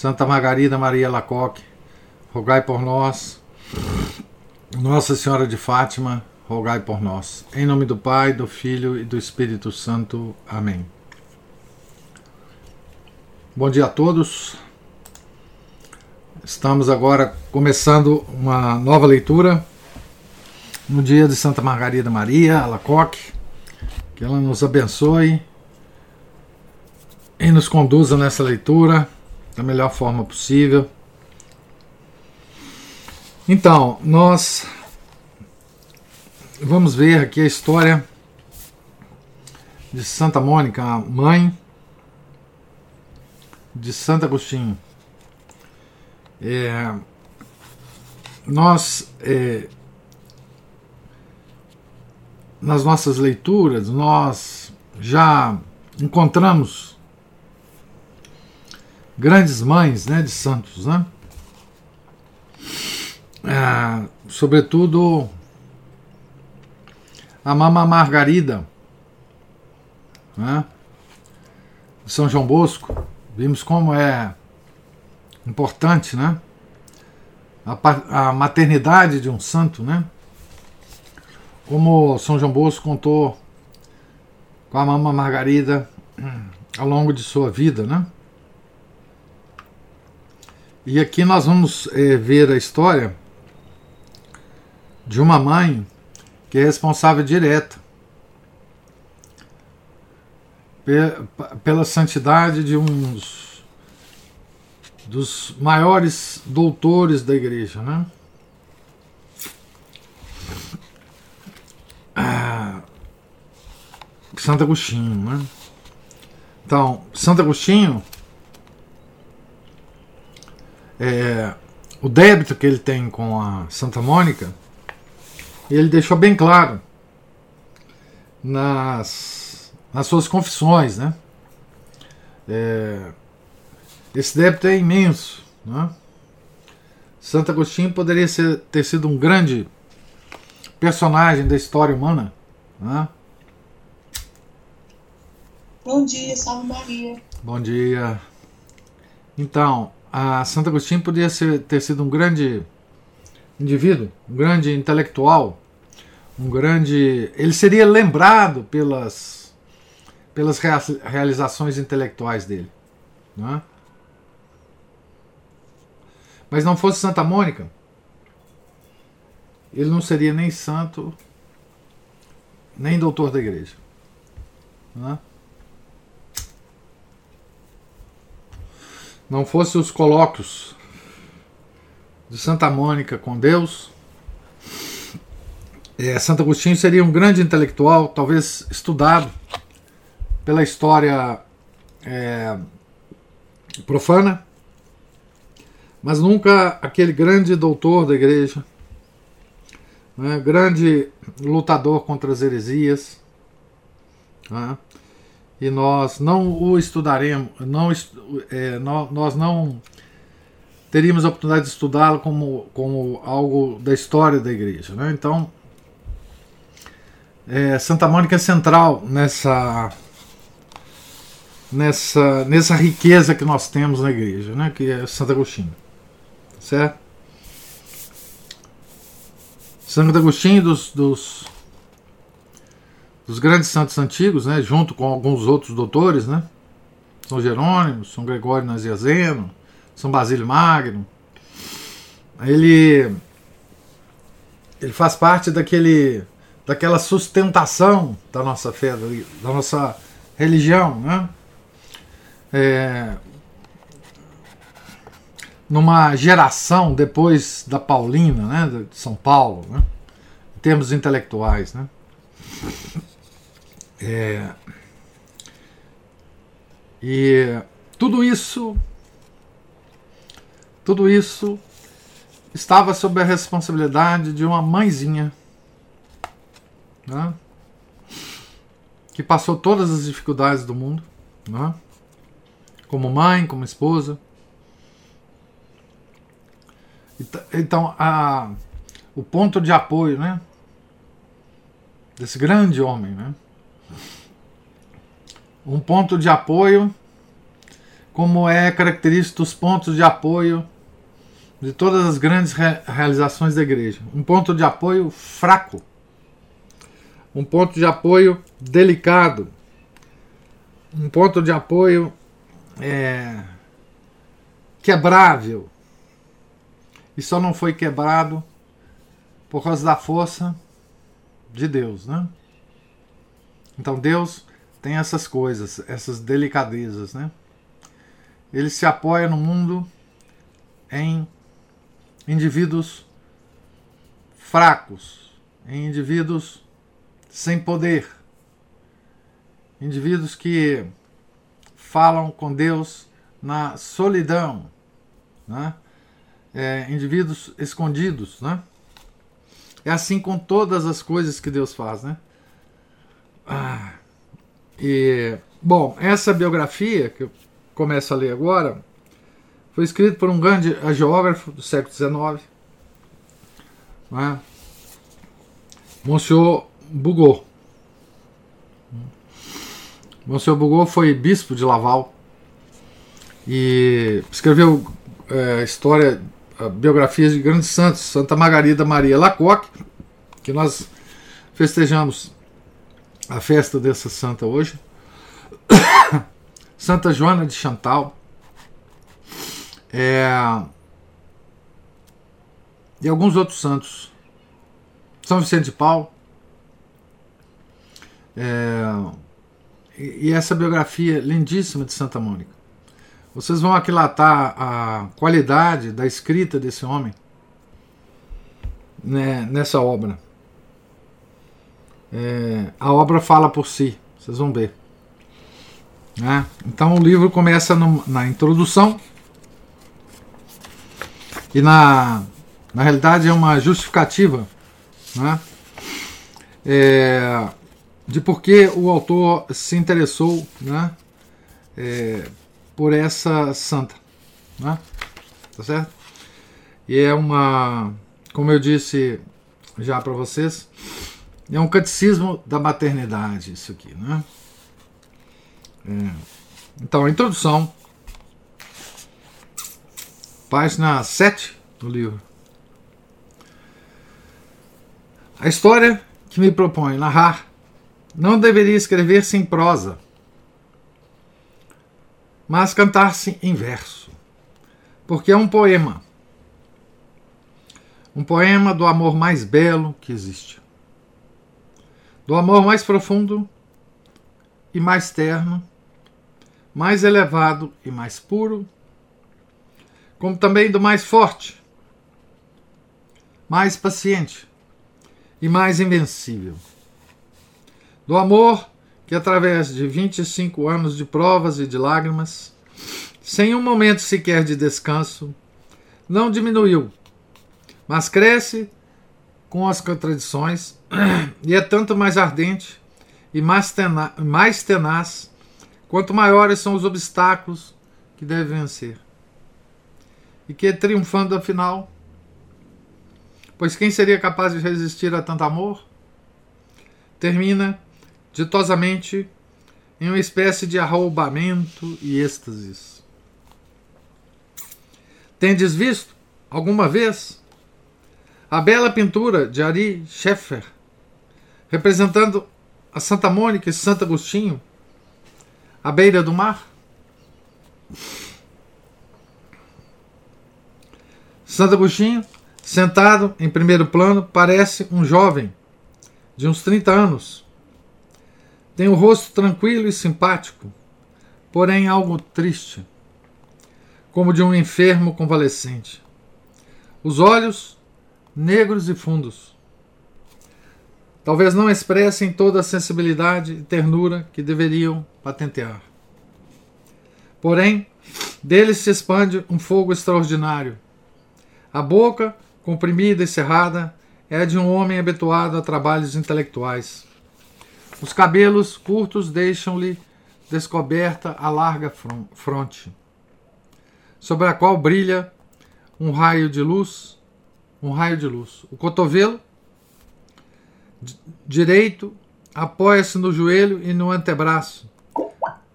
Santa Margarida Maria Lacoque, rogai por nós. Nossa Senhora de Fátima, rogai por nós. Em nome do Pai, do Filho e do Espírito Santo. Amém. Bom dia a todos. Estamos agora começando uma nova leitura no dia de Santa Margarida Maria Alacoque. Que ela nos abençoe e nos conduza nessa leitura da melhor forma possível. Então, nós vamos ver aqui a história de Santa Mônica, mãe de Santo Agostinho. É, nós, é, nas nossas leituras, nós já encontramos grandes mães né, de santos, né? É, sobretudo a Mama Margarida, né? São João Bosco. Vimos como é importante, né? A, a maternidade de um santo, né? Como São João Bosco contou com a Mama Margarida ao longo de sua vida, né? E aqui nós vamos é, ver a história de uma mãe que é responsável direta pela santidade de um dos maiores doutores da igreja, né? Ah, Santo Agostinho, né? Então, Santo Agostinho é, o débito que ele tem com a Santa Mônica, ele deixou bem claro nas, nas suas confissões, né? É, esse débito é imenso, né? Santo Agostinho poderia ser, ter sido um grande personagem da história humana, né? Bom dia, Salve Maria. Bom dia. Então, a Santo Agostinho podia ser, ter sido um grande indivíduo, um grande intelectual, um grande. Ele seria lembrado pelas, pelas realizações intelectuais dele. Não é? Mas não fosse Santa Mônica, ele não seria nem santo, nem doutor da igreja. Não não fosse os colóquios de Santa Mônica com Deus, é, Santo Agostinho seria um grande intelectual, talvez estudado pela história é, profana, mas nunca aquele grande doutor da igreja, né, grande lutador contra as heresias. Né, e nós não o estudaremos, não, é, nós não teríamos a oportunidade de estudá-lo como, como algo da história da igreja. Né? Então, é, Santa Mônica é central nessa, nessa, nessa riqueza que nós temos na igreja, né? que é Santo Agostinho. Certo? Santo Agostinho dos, dos dos grandes santos antigos, né, junto com alguns outros doutores, né, São Jerônimo, São Gregório Naziazeno, São Basílio Magno. Ele ele faz parte daquele daquela sustentação da nossa fé, da nossa religião, né? É, numa geração depois da Paulina, né, de São Paulo, né, em termos intelectuais, né? É, e tudo isso, tudo isso estava sob a responsabilidade de uma mãezinha né? que passou todas as dificuldades do mundo, né? como mãe, como esposa. Então, a, o ponto de apoio né? desse grande homem, né? Um ponto de apoio, como é característico dos pontos de apoio de todas as grandes realizações da igreja. Um ponto de apoio fraco um ponto de apoio delicado, um ponto de apoio é, quebrável. E só não foi quebrado por causa da força de Deus, né? Então Deus tem essas coisas, essas delicadezas, né? Ele se apoia no mundo em indivíduos fracos, em indivíduos sem poder. Indivíduos que falam com Deus na solidão, né? É, indivíduos escondidos, né? É assim com todas as coisas que Deus faz, né? Ah, e bom, essa biografia que eu começo a ler agora foi escrita por um grande geógrafo do século XIX, né? Monsieur Bugou. Monsenhor Bugou foi bispo de Laval e escreveu é, história, biografias de grandes santos, Santa Margarida Maria Lacoque, que nós festejamos a festa dessa santa hoje, Santa Joana de Chantal, é, e alguns outros santos, São Vicente de Paulo, é, e essa biografia lindíssima de Santa Mônica. Vocês vão aquilatar a qualidade da escrita desse homem né, nessa obra. É, a obra fala por si, vocês vão ver. Né? Então o livro começa no, na introdução e na, na realidade é uma justificativa né? é, de por que o autor se interessou né, é, por essa santa. Né? Tá certo? E é uma, como eu disse já para vocês, é um catecismo da maternidade, isso aqui. Né? É. Então, a introdução, página 7 do livro. A história que me propõe narrar não deveria escrever-se em prosa, mas cantar-se em verso, porque é um poema. Um poema do amor mais belo que existe. Do amor mais profundo e mais terno, mais elevado e mais puro, como também do mais forte, mais paciente e mais invencível. Do amor que, através de 25 anos de provas e de lágrimas, sem um momento sequer de descanso, não diminuiu, mas cresce com as contradições e é tanto mais ardente e mais tenaz, mais tenaz quanto maiores são os obstáculos que deve vencer. E que, triunfando afinal, pois quem seria capaz de resistir a tanto amor? Termina ditosamente em uma espécie de arroubamento e êxtases. Tendes visto, alguma vez, a bela pintura de Ari Scheffer, representando a Santa Mônica e Santo Agostinho, à beira do mar? Santo Agostinho, sentado em primeiro plano, parece um jovem de uns 30 anos, tem o rosto tranquilo e simpático, porém algo triste, como de um enfermo convalescente. Os olhos negros e fundos. Talvez não expressem toda a sensibilidade e ternura que deveriam patentear. Porém, Dele se expande um fogo extraordinário. A boca, comprimida e cerrada, é de um homem habituado a trabalhos intelectuais. Os cabelos curtos deixam-lhe descoberta a larga fronte, sobre a qual brilha um raio de luz, um raio de luz. O cotovelo direito apoia-se no joelho e no antebraço.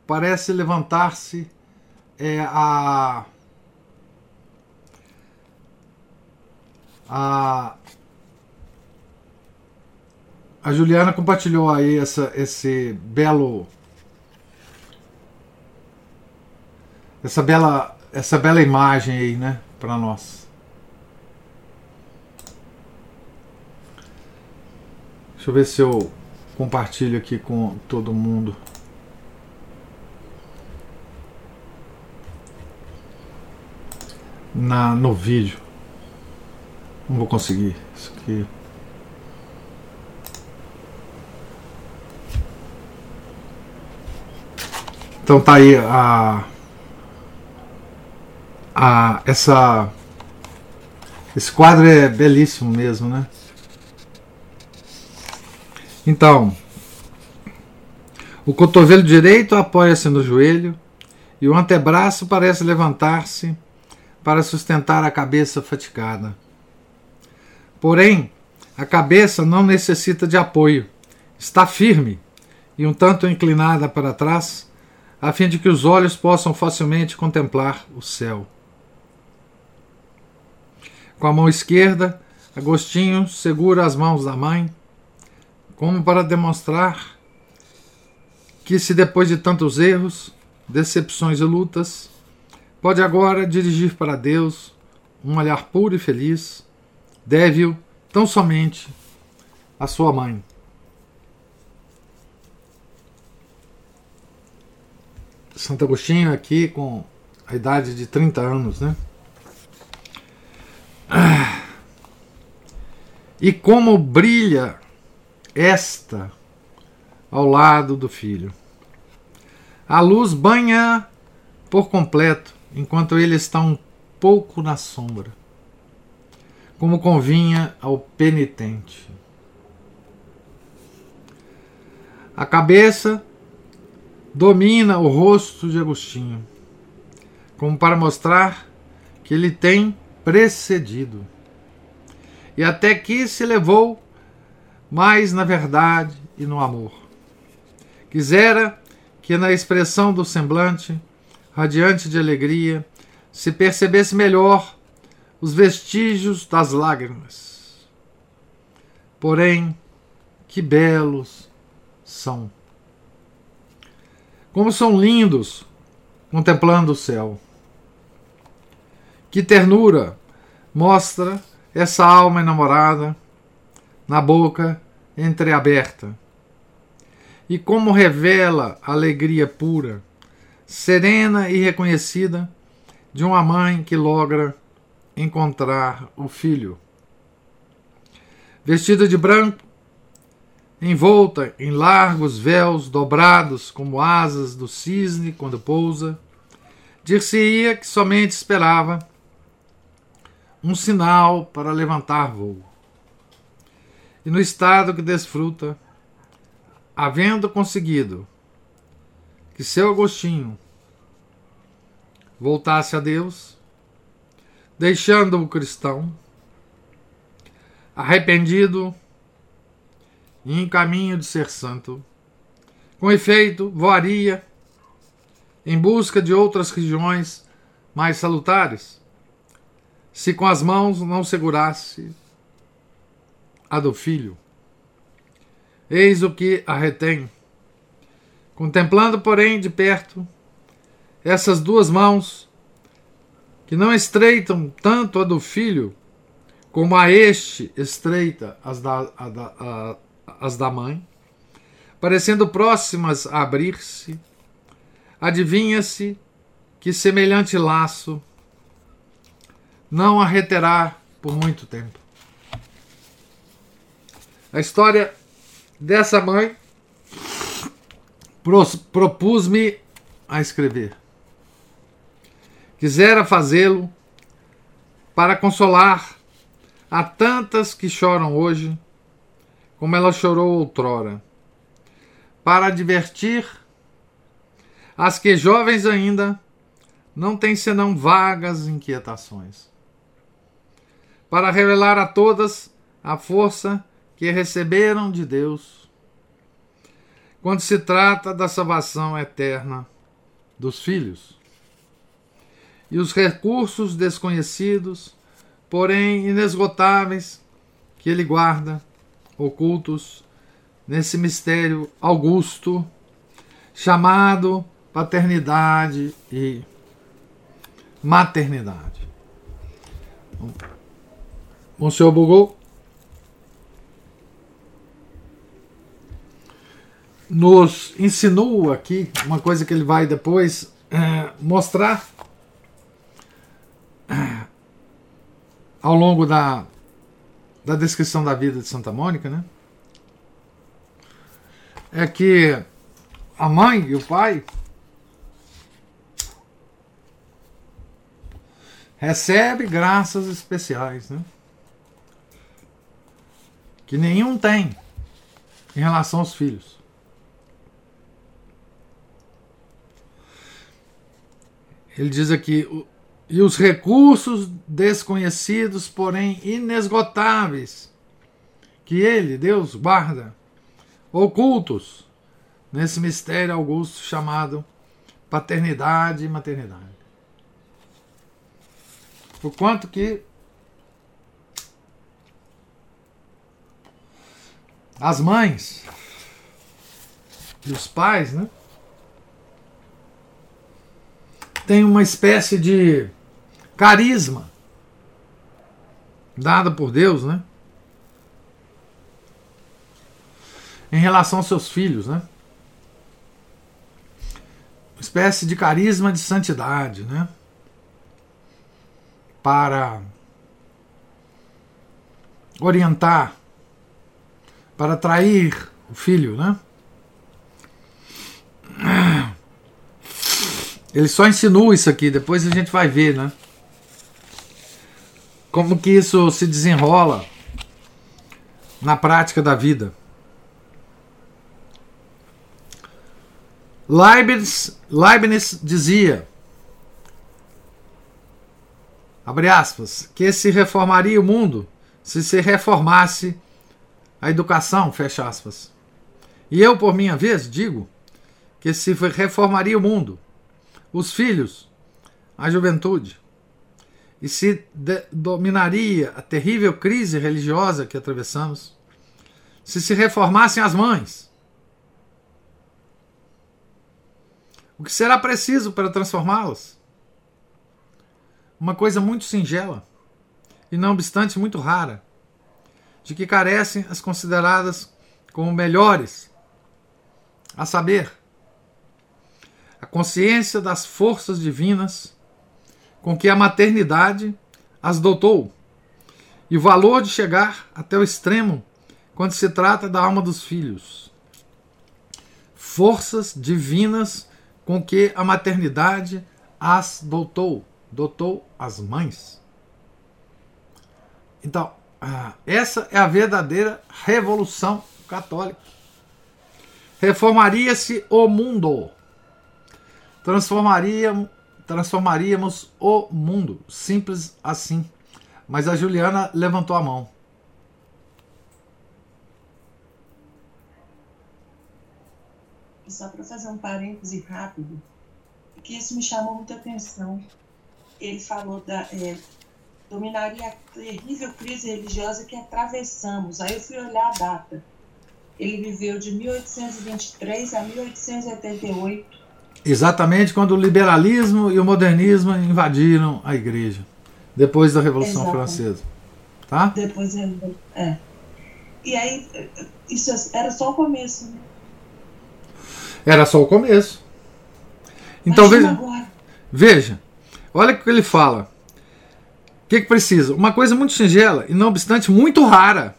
Parece levantar-se é, a a a Juliana compartilhou aí essa, esse belo essa bela essa bela imagem aí, né, para nós. Deixa eu ver se eu compartilho aqui com todo mundo. Na, no vídeo. Não vou conseguir. Isso aqui. Então tá aí a, a essa esse quadro é belíssimo mesmo, né? Então, o cotovelo direito apoia-se no joelho e o antebraço parece levantar-se para sustentar a cabeça fatigada. Porém, a cabeça não necessita de apoio, está firme e um tanto inclinada para trás, a fim de que os olhos possam facilmente contemplar o céu. Com a mão esquerda, Agostinho segura as mãos da mãe como para demonstrar que, se depois de tantos erros, decepções e lutas, pode agora dirigir para Deus um olhar puro e feliz, deve-o tão somente à sua mãe. Santo Agostinho aqui com a idade de 30 anos, né? E como brilha esta ao lado do filho. A luz banha por completo, enquanto ele está um pouco na sombra, como convinha ao penitente. A cabeça domina o rosto de Agostinho, como para mostrar que ele tem precedido. E até que se levou mas na verdade e no amor. Quisera que na expressão do semblante, radiante de alegria, se percebesse melhor os vestígios das lágrimas. Porém, que belos são! Como são lindos contemplando o céu! Que ternura mostra essa alma enamorada na boca entreaberta. E como revela a alegria pura, serena e reconhecida de uma mãe que logra encontrar o filho. Vestida de branco, envolta em largos véus dobrados como asas do cisne quando pousa, dir-se-ia que somente esperava um sinal para levantar voo e no estado que desfruta, havendo conseguido que seu Agostinho voltasse a Deus, deixando o cristão, arrependido e em caminho de ser santo. Com efeito, voaria em busca de outras regiões mais salutares, se com as mãos não segurasse a do filho. Eis o que a retém. Contemplando, porém, de perto essas duas mãos, que não estreitam tanto a do filho, como a este estreita as da, a da, a, as da mãe, parecendo próximas a abrir-se, adivinha-se que semelhante laço não a reterá por muito tempo. A história dessa mãe propus-me a escrever. quisera fazê-lo para consolar a tantas que choram hoje, como ela chorou outrora, para divertir as que jovens ainda não têm senão vagas inquietações, para revelar a todas a força que receberam de Deus quando se trata da salvação eterna dos filhos. E os recursos desconhecidos, porém inesgotáveis, que ele guarda, ocultos nesse mistério augusto, chamado paternidade e maternidade. O senhor bugou? Nos ensinou aqui uma coisa que ele vai depois é, mostrar é, ao longo da, da descrição da vida de Santa Mônica, né? É que a mãe e o pai recebe graças especiais, né? Que nenhum tem em relação aos filhos. Ele diz aqui: e os recursos desconhecidos, porém inesgotáveis, que ele, Deus, guarda, ocultos nesse mistério augusto chamado paternidade e maternidade. Por quanto que as mães e os pais, né? Tem uma espécie de carisma dada por Deus, né? Em relação aos seus filhos, né? Uma espécie de carisma de santidade, né? Para orientar, para atrair o filho, né? Ele só insinua isso aqui, depois a gente vai ver, né? Como que isso se desenrola na prática da vida. Leibniz, Leibniz dizia, abre aspas, que se reformaria o mundo se se reformasse a educação, fecha aspas. E eu, por minha vez, digo que se reformaria o mundo os filhos, a juventude, e se dominaria a terrível crise religiosa que atravessamos, se se reformassem as mães. O que será preciso para transformá-las? Uma coisa muito singela, e não obstante muito rara, de que carecem as consideradas como melhores, a saber, a consciência das forças divinas com que a maternidade as dotou e o valor de chegar até o extremo quando se trata da alma dos filhos. Forças divinas com que a maternidade as dotou, dotou as mães. Então, essa é a verdadeira revolução católica. Reformaria-se o mundo transformaríamos, transformaríamos o mundo. Simples assim. Mas a Juliana levantou a mão. Só para fazer um parêntese rápido, que isso me chamou muita atenção. Ele falou da é, dominaria a terrível crise religiosa que atravessamos. Aí eu fui olhar a data. Ele viveu de 1823 a 1888 Exatamente quando o liberalismo e o modernismo invadiram a igreja, depois da Revolução Exatamente. Francesa. Tá? Depois é. E aí, isso era só o começo, né? Era só o começo. Então veja, veja, olha o que ele fala. O que, que precisa? Uma coisa muito singela e, não obstante, muito rara,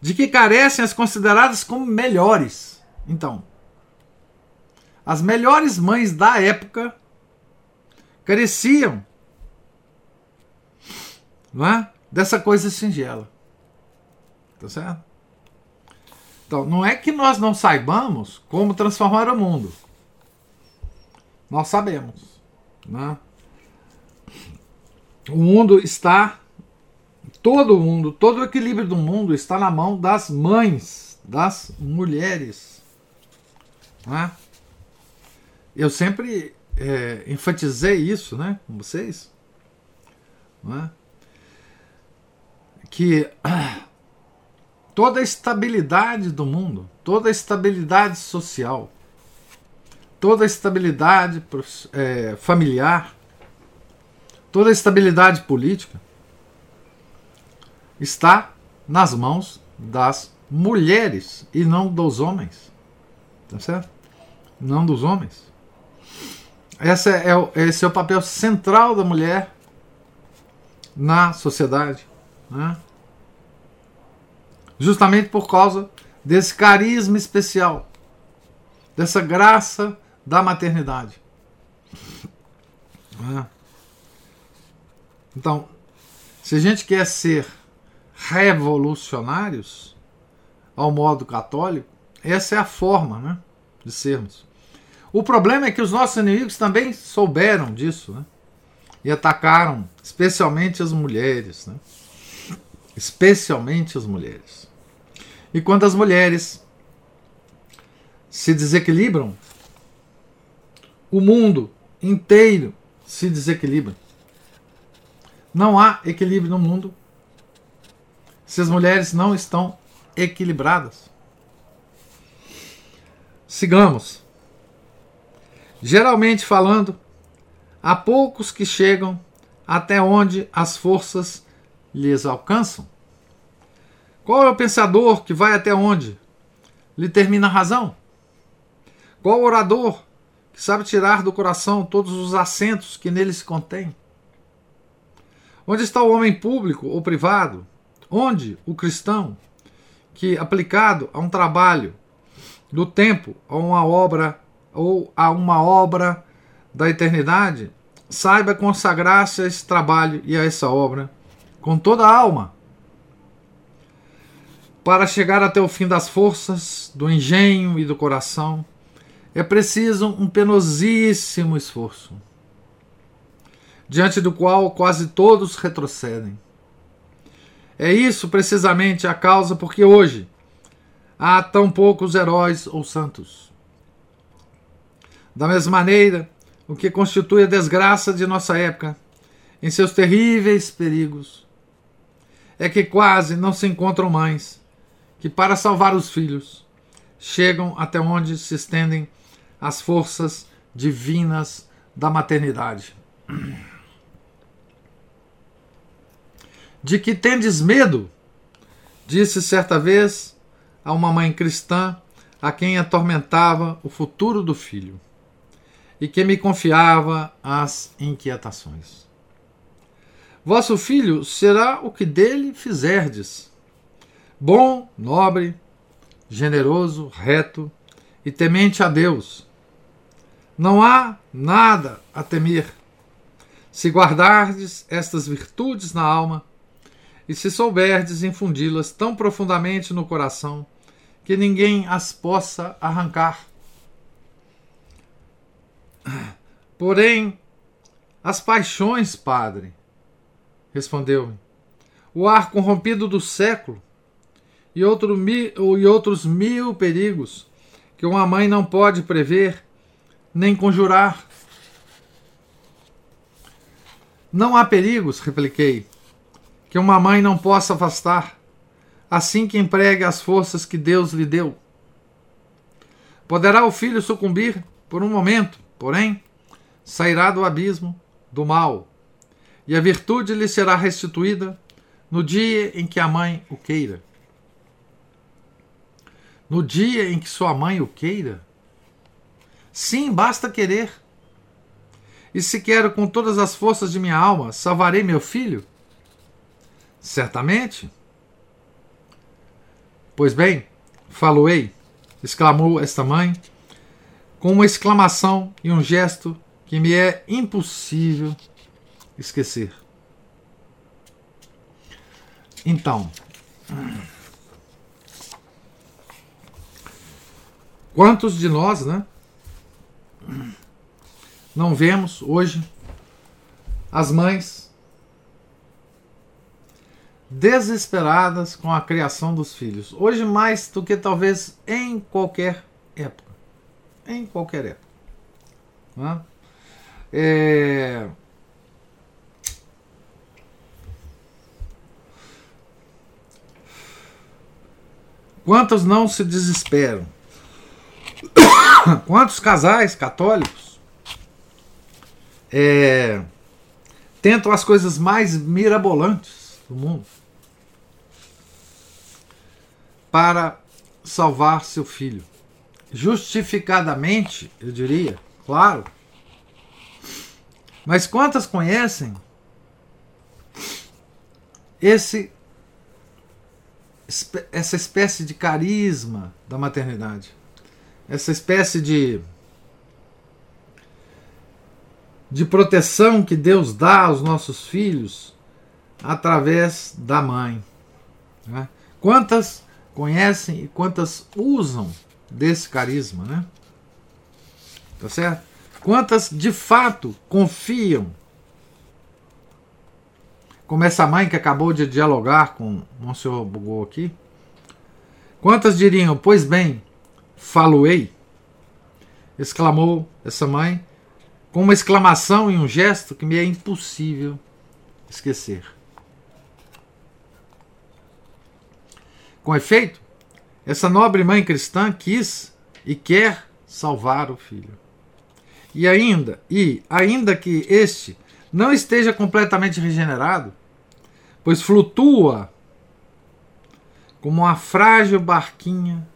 de que carecem as consideradas como melhores. Então, as melhores mães da época careciam não é? dessa coisa singela. Tá certo? Então, não é que nós não saibamos como transformar o mundo. Nós sabemos. Né? O mundo está. Todo o mundo, todo o equilíbrio do mundo está na mão das mães, das mulheres. Né? Eu sempre é, enfatizei isso né, com vocês. Né? Que toda a estabilidade do mundo, toda a estabilidade social, toda a estabilidade é, familiar, toda a estabilidade política está nas mãos das mulheres e não dos homens. Tá certo? Não dos homens. Esse é, o, esse é o papel central da mulher na sociedade. Né? Justamente por causa desse carisma especial, dessa graça da maternidade. Né? Então, se a gente quer ser revolucionários, ao modo católico, essa é a forma né, de sermos. O problema é que os nossos inimigos também souberam disso né, e atacaram especialmente as mulheres. Né, especialmente as mulheres. E quando as mulheres se desequilibram, o mundo inteiro se desequilibra. Não há equilíbrio no mundo se as mulheres não estão equilibradas. Sigamos. Geralmente falando, há poucos que chegam até onde as forças lhes alcançam. Qual é o pensador que vai até onde lhe termina a razão? Qual orador que sabe tirar do coração todos os assentos que nele se contém? Onde está o homem público ou privado? Onde o cristão que, aplicado a um trabalho do tempo, a uma obra ou a uma obra da eternidade, saiba consagrar-se a esse trabalho e a essa obra com toda a alma, para chegar até o fim das forças, do engenho e do coração, é preciso um penosíssimo esforço diante do qual quase todos retrocedem. É isso precisamente a causa porque hoje há tão poucos heróis ou santos. Da mesma maneira, o que constitui a desgraça de nossa época, em seus terríveis perigos, é que quase não se encontram mães que, para salvar os filhos, chegam até onde se estendem as forças divinas da maternidade. De que tendes medo? Disse certa vez a uma mãe cristã a quem atormentava o futuro do filho e que me confiava as inquietações. Vosso filho será o que dele fizerdes. Bom, nobre, generoso, reto e temente a Deus. Não há nada a temer. Se guardardes estas virtudes na alma, e se souberdes infundi-las tão profundamente no coração que ninguém as possa arrancar. Porém, as paixões, padre, respondeu-me, o ar corrompido do século e, outro e outros mil perigos que uma mãe não pode prever nem conjurar. Não há perigos, repliquei, que uma mãe não possa afastar, assim que empregue as forças que Deus lhe deu. Poderá o filho sucumbir por um momento, porém, sairá do abismo do mal, e a virtude lhe será restituída no dia em que a mãe o queira. No dia em que sua mãe o queira? Sim, basta querer. E se quero com todas as forças de minha alma, salvarei meu filho? Certamente. Pois bem, falo-ei, exclamou esta mãe, com uma exclamação e um gesto que me é impossível esquecer. Então, quantos de nós, né? Não vemos hoje as mães desesperadas com a criação dos filhos. Hoje mais do que talvez em qualquer época. Em qualquer época. Né? É... Quantos não se desesperam? Quantos casais católicos é, tentam as coisas mais mirabolantes do mundo para salvar seu filho? Justificadamente, eu diria, claro. Mas quantas conhecem esse essa espécie de carisma da maternidade, essa espécie de de proteção que Deus dá aos nossos filhos através da mãe. Né? Quantas conhecem e quantas usam desse carisma, né? Tá certo? Quantas de fato confiam como essa mãe que acabou de dialogar com o senhor Bugou aqui? Quantas diriam, pois bem, faloei? exclamou essa mãe, com uma exclamação e um gesto que me é impossível esquecer. Com efeito, essa nobre mãe cristã quis e quer salvar o filho. E ainda, e ainda que este não esteja completamente regenerado, pois flutua como uma frágil barquinha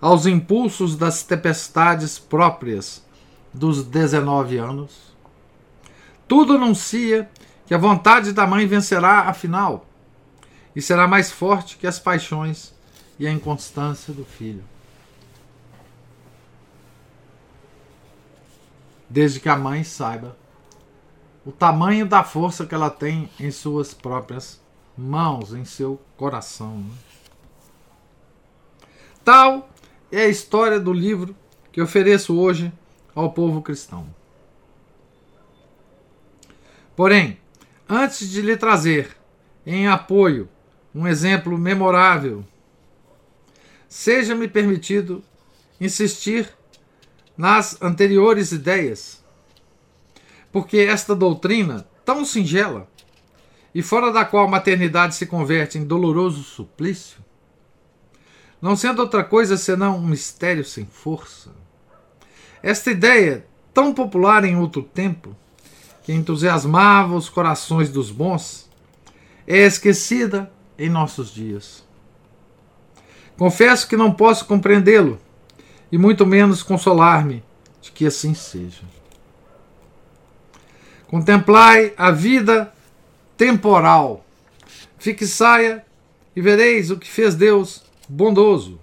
aos impulsos das tempestades próprias dos 19 anos. Tudo anuncia que a vontade da mãe vencerá afinal e será mais forte que as paixões e a inconstância do filho. Desde que a mãe saiba o tamanho da força que ela tem em suas próprias mãos, em seu coração. Né? Tal é a história do livro que ofereço hoje ao povo cristão. Porém, antes de lhe trazer em apoio um exemplo memorável, seja-me permitido insistir nas anteriores ideias porque esta doutrina, tão singela, e fora da qual a maternidade se converte em doloroso suplício, não sendo outra coisa senão um mistério sem força. Esta ideia, tão popular em outro tempo, que entusiasmava os corações dos bons, é esquecida em nossos dias. Confesso que não posso compreendê-lo, e muito menos consolar-me de que assim seja. Contemplai a vida temporal. Fique saia e vereis o que fez Deus bondoso,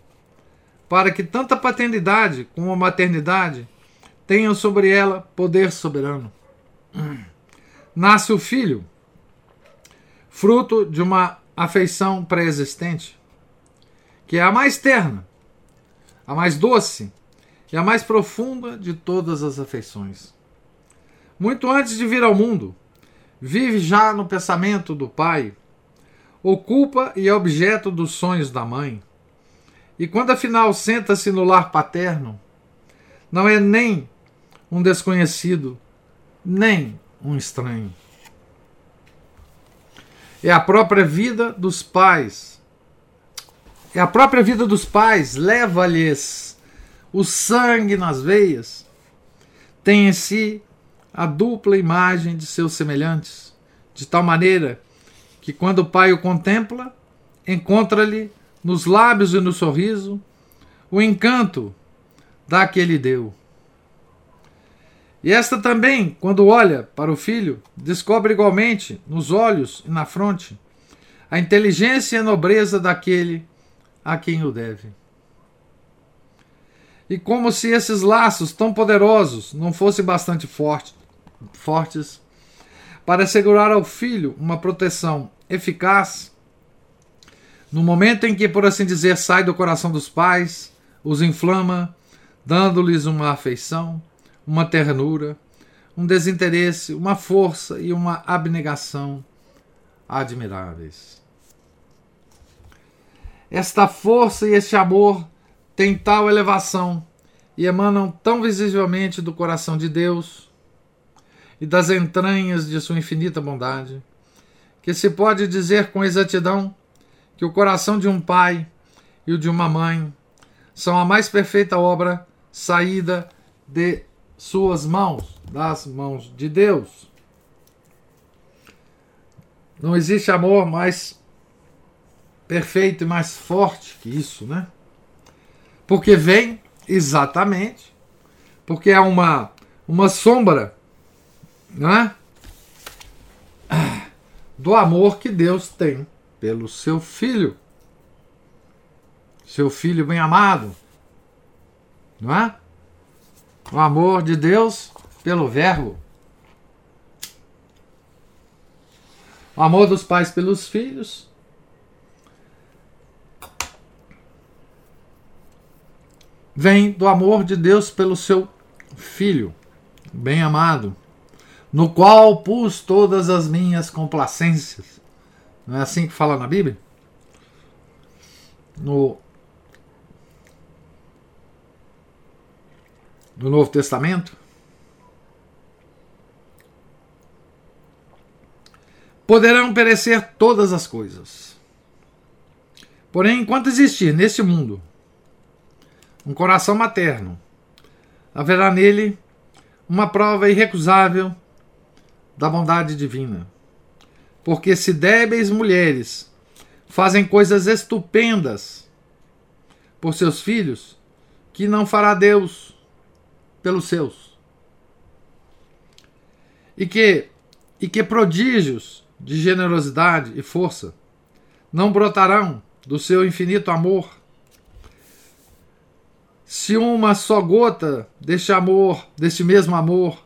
para que tanta paternidade como a maternidade tenham sobre ela poder soberano. Nasce o filho, fruto de uma afeição pré-existente, que é a mais terna, a mais doce e a mais profunda de todas as afeições muito antes de vir ao mundo, vive já no pensamento do pai, ocupa e é objeto dos sonhos da mãe. E quando afinal senta-se no lar paterno, não é nem um desconhecido, nem um estranho. É a própria vida dos pais. É a própria vida dos pais, leva-lhes o sangue nas veias. Tem em si a dupla imagem de seus semelhantes, de tal maneira que quando o pai o contempla, encontra-lhe nos lábios e no sorriso o encanto da que ele deu. E esta também, quando olha para o filho, descobre igualmente nos olhos e na fronte a inteligência e a nobreza daquele a quem o deve. E como se esses laços tão poderosos não fossem bastante forte, fortes para assegurar ao filho uma proteção eficaz, no momento em que, por assim dizer, sai do coração dos pais, os inflama, dando-lhes uma afeição, uma ternura, um desinteresse, uma força e uma abnegação admiráveis. Esta força e este amor têm tal elevação e emanam tão visivelmente do coração de Deus e das entranhas de sua infinita bondade, que se pode dizer com exatidão que o coração de um pai e o de uma mãe são a mais perfeita obra saída de suas mãos, das mãos de Deus. Não existe amor mais perfeito e mais forte que isso, né? Porque vem exatamente porque é uma uma sombra, né? Do amor que Deus tem pelo seu filho. Seu filho bem amado. Não é? O amor de Deus pelo Verbo. O amor dos pais pelos filhos. Vem do amor de Deus pelo seu filho, bem amado, no qual pus todas as minhas complacências. Não é assim que fala na Bíblia? No no Novo Testamento, poderão perecer todas as coisas. Porém, enquanto existir neste mundo um coração materno, haverá nele uma prova irrecusável da bondade divina. Porque se débeis mulheres fazem coisas estupendas por seus filhos, que não fará Deus pelos seus. E que, e que prodígios de generosidade e força não brotarão do seu infinito amor se uma só gota deste amor, deste mesmo amor,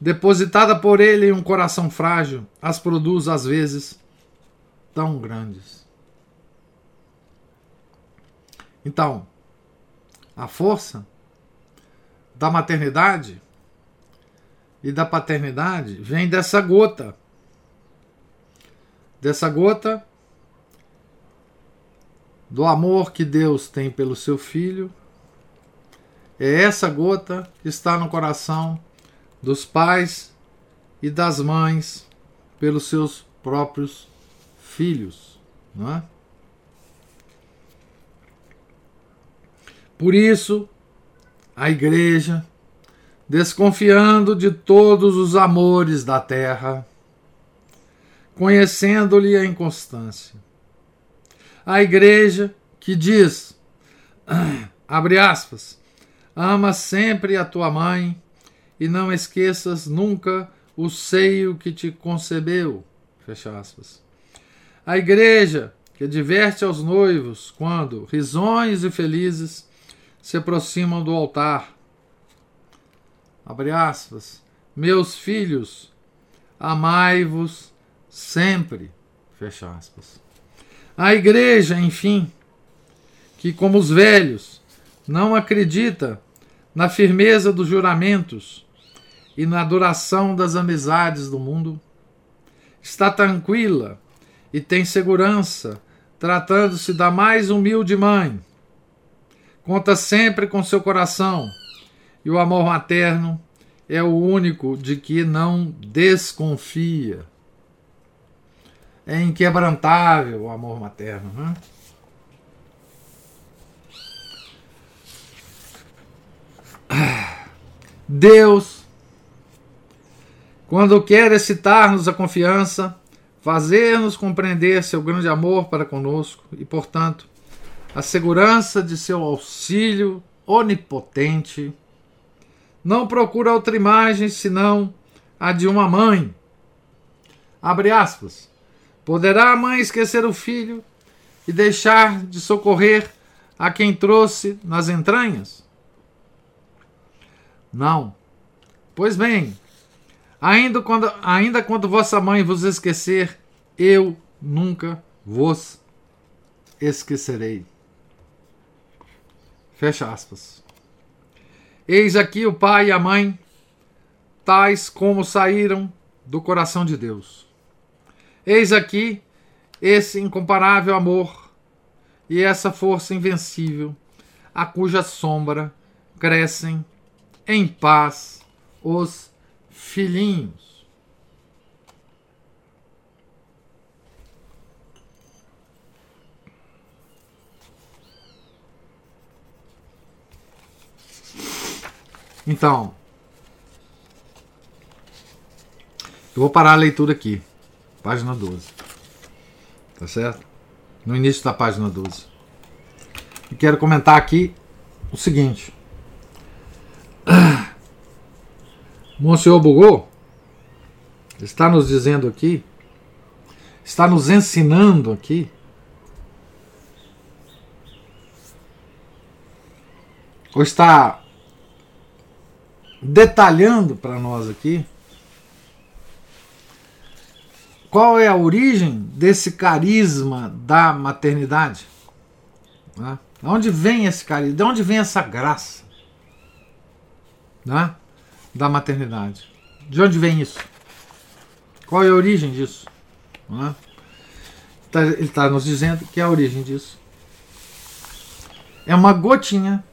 depositada por ele em um coração frágil, as produz às vezes tão grandes. Então, a força da maternidade e da paternidade vem dessa gota. Dessa gota do amor que Deus tem pelo seu filho. É essa gota que está no coração dos pais e das mães pelos seus próprios filhos, não é? Por isso, a igreja, desconfiando de todos os amores da terra, conhecendo-lhe a inconstância. A igreja que diz, abre aspas, ama sempre a tua mãe e não esqueças nunca o seio que te concebeu, fecha aspas. A igreja que diverte aos noivos quando, risonhos e felizes, se aproximam do altar. Abre aspas. Meus filhos, amai-vos sempre. Fecha aspas. A igreja, enfim, que como os velhos, não acredita na firmeza dos juramentos e na duração das amizades do mundo, está tranquila e tem segurança, tratando-se da mais humilde mãe, Conta sempre com seu coração, e o amor materno é o único de que não desconfia. É inquebrantável o amor materno. Né? Deus, quando quer excitar-nos a confiança, fazer-nos compreender seu grande amor para conosco e, portanto, a segurança de seu auxílio onipotente, não procura outra imagem senão a de uma mãe. Abre aspas. Poderá a mãe esquecer o filho e deixar de socorrer a quem trouxe nas entranhas? Não. Pois bem, ainda quando, ainda quando vossa mãe vos esquecer, eu nunca vos esquecerei. Fecha aspas. Eis aqui o pai e a mãe, tais como saíram do coração de Deus. Eis aqui esse incomparável amor e essa força invencível, a cuja sombra crescem em paz os filhinhos. Então, eu vou parar a leitura aqui, página 12. Tá certo? No início da página 12. E quero comentar aqui o seguinte. Monsenhor Bugô está nos dizendo aqui, está nos ensinando aqui, ou está detalhando para nós aqui qual é a origem desse carisma da maternidade. Né? De onde vem esse carisma? De onde vem essa graça né? da maternidade? De onde vem isso? Qual é a origem disso? Né? Ele está nos dizendo que a origem disso é uma gotinha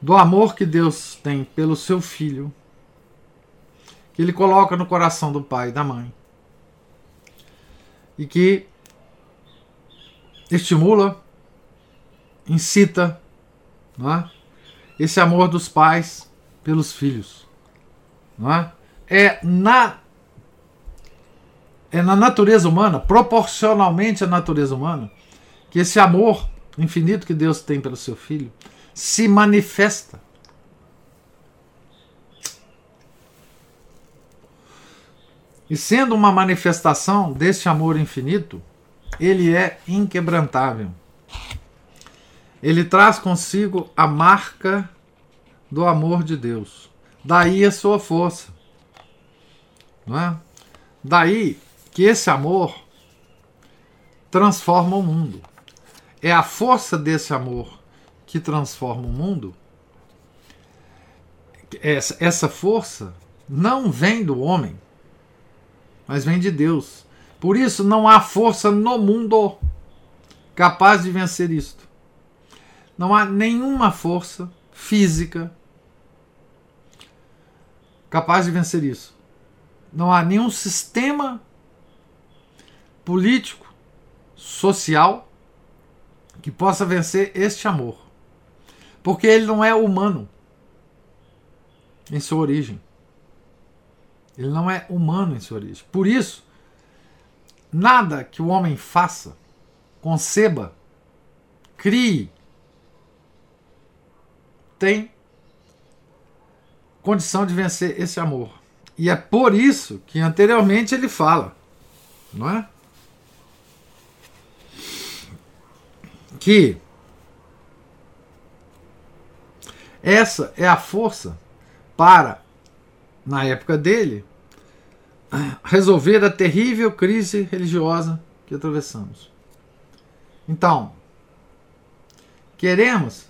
do amor que Deus tem pelo seu filho, que ele coloca no coração do pai e da mãe, e que estimula, incita não é? Esse amor dos pais pelos filhos. Não é? é na é na natureza humana, proporcionalmente à natureza humana, que esse amor infinito que Deus tem pelo seu filho se manifesta. E sendo uma manifestação desse amor infinito, ele é inquebrantável. Ele traz consigo a marca do amor de Deus. Daí a sua força. Não é? Daí que esse amor transforma o mundo. É a força desse amor que transforma o mundo, essa, essa força não vem do homem, mas vem de Deus. Por isso não há força no mundo capaz de vencer isto. Não há nenhuma força física capaz de vencer isso. Não há nenhum sistema político, social que possa vencer este amor. Porque ele não é humano em sua origem. Ele não é humano em sua origem. Por isso, nada que o homem faça, conceba, crie, tem condição de vencer esse amor. E é por isso que anteriormente ele fala, não é? Que Essa é a força para, na época dele, resolver a terrível crise religiosa que atravessamos. Então, queremos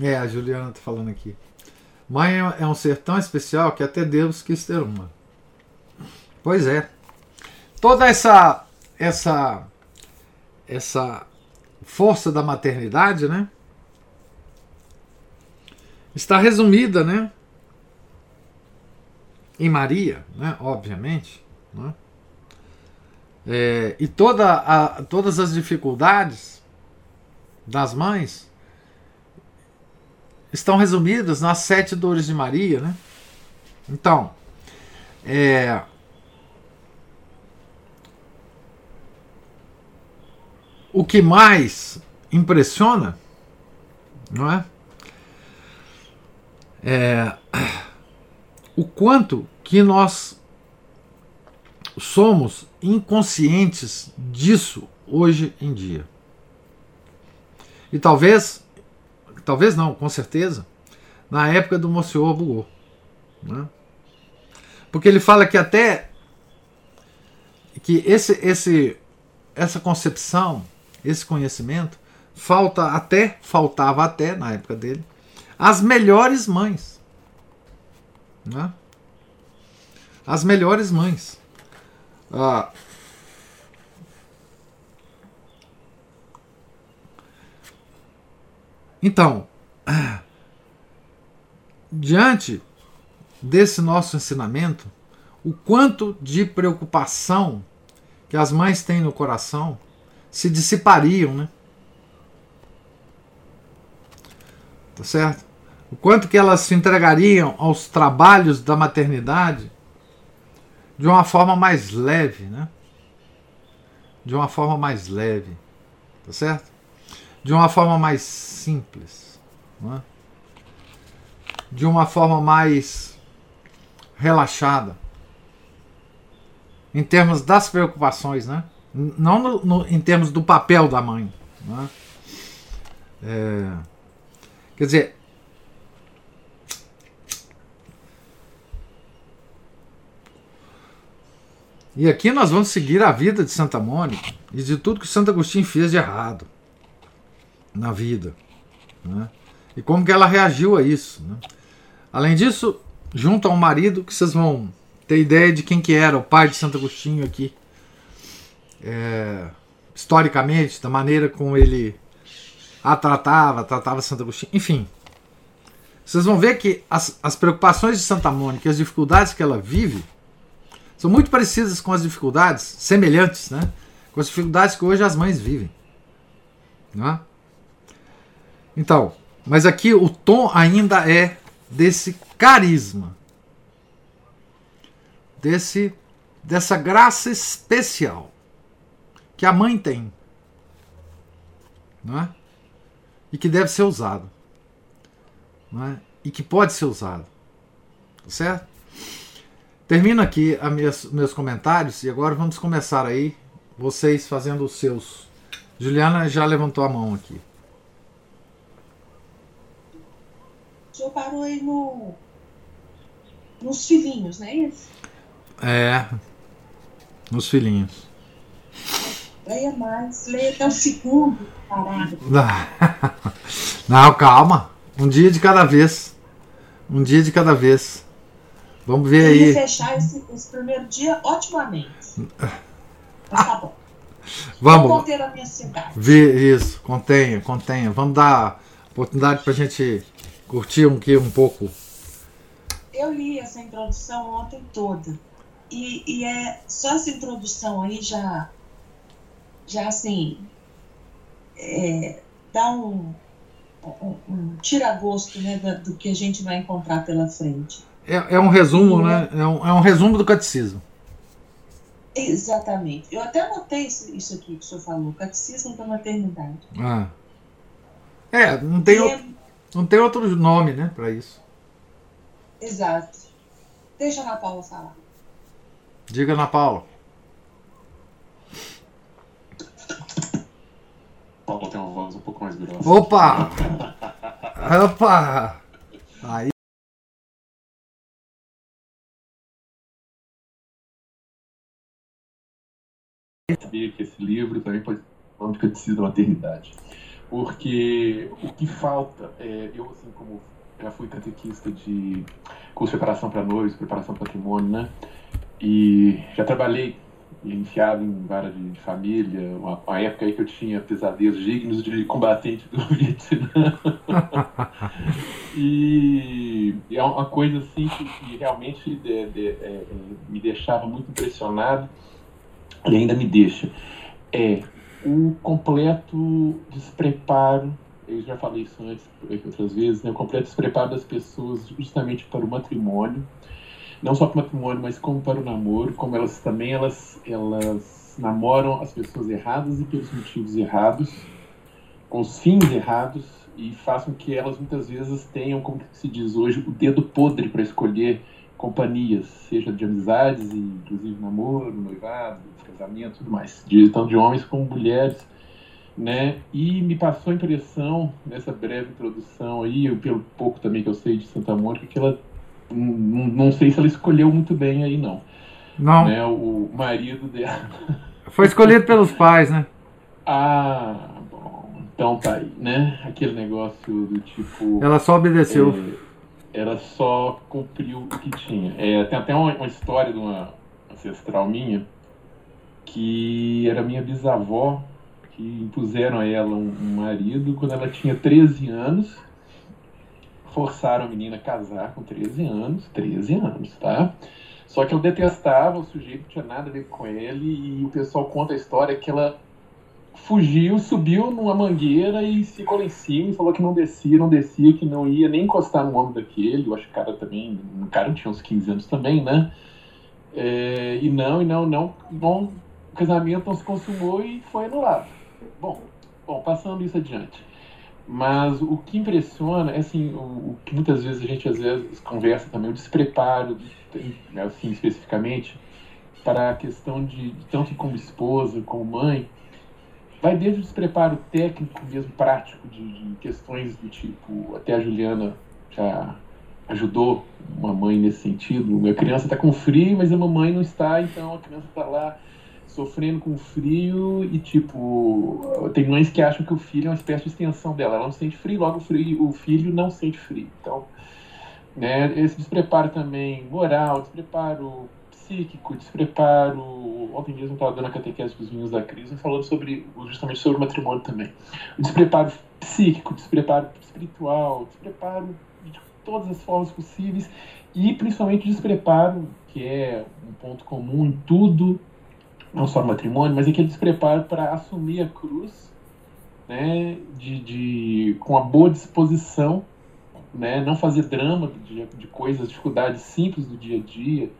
É, a Juliana está falando aqui. Mãe é um ser tão especial que até Deus quis ter uma. Pois é. Toda essa essa essa força da maternidade, né? Está resumida, né? Em Maria, né? Obviamente, né? É, e toda a, todas as dificuldades das mães estão resumidas nas sete dores de Maria, né? Então, é, o que mais impressiona, não é? é o quanto que nós somos inconscientes disso hoje em dia. E talvez, talvez não, com certeza, na época do Monsieur Bugô. Né? Porque ele fala que até que esse, esse, essa concepção, esse conhecimento, falta até, faltava até na época dele, as melhores mães. Né? As melhores mães. Ah, então, diante desse nosso ensinamento, o quanto de preocupação que as mães têm no coração se dissipariam, né? Tá certo? O quanto que elas se entregariam aos trabalhos da maternidade de uma forma mais leve, né? De uma forma mais leve, tá certo? De uma forma mais simples, né? de uma forma mais relaxada, em termos das preocupações, né? Não no, no, em termos do papel da mãe, né? É, quer dizer, E aqui nós vamos seguir a vida de Santa Mônica e de tudo que Santo Agostinho fez de errado na vida. Né? E como que ela reagiu a isso. Né? Além disso, junto ao marido, que vocês vão ter ideia de quem que era o pai de Santo Agostinho aqui. É, historicamente, da maneira como ele a tratava, tratava Santo Agostinho, enfim. Vocês vão ver que as, as preocupações de Santa Mônica, as dificuldades que ela vive, são muito parecidas com as dificuldades, semelhantes, né? Com as dificuldades que hoje as mães vivem. Né? Então, mas aqui o tom ainda é desse carisma, desse dessa graça especial que a mãe tem, não é? E que deve ser usado, não é? E que pode ser usado, certo? Termino aqui minhas, meus comentários e agora vamos começar aí, vocês fazendo os seus. Juliana já levantou a mão aqui. Senhor parou aí no, nos filhinhos, não é isso? É, nos filhinhos. Leia mais, leia até o segundo parado. Não, calma. Um dia de cada vez. Um dia de cada vez. Vamos ver aí. fechar esse, esse, primeiro dia otimamente. Mas tá bom. Vamos. Vou conter a minha cidade. Ver isso, contenha, contenha. Vamos dar oportunidade para a gente curtir um, um pouco. Eu li essa introdução ontem toda. E, e é só essa introdução aí já, já assim, é, dá um, um, um tira-gosto né, do que a gente vai encontrar pela frente. É, é um resumo, né? É um, é um resumo do catecismo. Exatamente. Eu até anotei isso, isso aqui que o senhor falou, catecismo da maternidade. Ah. É, não tem, o, é... não tem outro nome, né, para isso. Exato. Deixa a Ana Paula falar. Diga, Ana Paula. Paula tem uma voz um pouco mais grossa. Opa! Opa! Aí sabia que esse livro também pode ser de catecismo da maternidade. Porque o que falta, é, eu assim como já fui catequista de curso de preparação para noivos, preparação para patrimônio, né? E já trabalhei enfiado em vara de, família, uma, uma, época aí que eu tinha pesadelos dignos de combatente do Vietnã. e, é uma coisa assim que, que realmente de, de, é, me deixava muito impressionado e ainda me deixa, é o completo despreparo, eu já falei isso antes outras vezes, né, o completo despreparo das pessoas justamente para o matrimônio, não só para o matrimônio, mas como para o namoro, como elas também elas, elas namoram as pessoas erradas e pelos motivos errados, com os fins errados, e façam que elas muitas vezes tenham, como se diz hoje, o dedo podre para escolher companhias, seja de amizades, inclusive namoro, noivado, casamento tudo mais. De, tanto de homens como mulheres. né? E me passou a impressão, nessa breve introdução aí, pelo pouco também que eu sei de Santa Mônica, que ela não, não sei se ela escolheu muito bem aí, não. Não. Né? O marido dela. Foi escolhido pelos pais, né? Ah, bom. Então tá aí, né? Aquele negócio do tipo. Ela só obedeceu. É, ela só cumpriu o que tinha. É, tem até uma, uma história de uma ancestral minha que era minha bisavó que impuseram a ela um, um marido quando ela tinha 13 anos. Forçaram a menina a casar com 13 anos, 13 anos, tá? Só que eu detestava o sujeito, não tinha nada a ver com ele, e o pessoal conta a história que ela fugiu, subiu numa mangueira e ficou lá em cima e falou que não descia, não descia, que não ia nem encostar no ombro daquele. Eu acho que o cara também, o cara tinha uns 15 anos também, né? É, e não, e não, não, bom, o casamento se consumou e foi anulado. Bom, bom, passando isso adiante. Mas o que impressiona é assim, o, o, que muitas vezes a gente às vezes conversa também, o despreparo, assim, especificamente, para a questão de tanto como esposa, como mãe, vai desde o despreparo técnico mesmo, prático, de, de questões do tipo, até a Juliana já ajudou uma mãe nesse sentido, a criança está com frio, mas a mamãe não está, então a criança está lá sofrendo com frio e, tipo, tem mães que acham que o filho é uma espécie de extensão dela. Ela não sente frio, logo o, frio, o filho não sente frio. Então, né, esse despreparo também moral, despreparo psíquico, despreparo. Ontem mesmo estava dando a catequese para os meninos da crise falando sobre, justamente sobre o matrimônio também. O despreparo psíquico, despreparo espiritual, despreparo de todas as formas possíveis e principalmente despreparo, que é um ponto comum em tudo não só matrimônio, mas aquele despreparo para assumir a cruz, né, de, de, com a boa disposição, né, não fazer drama de, de coisas, dificuldades simples do dia a dia,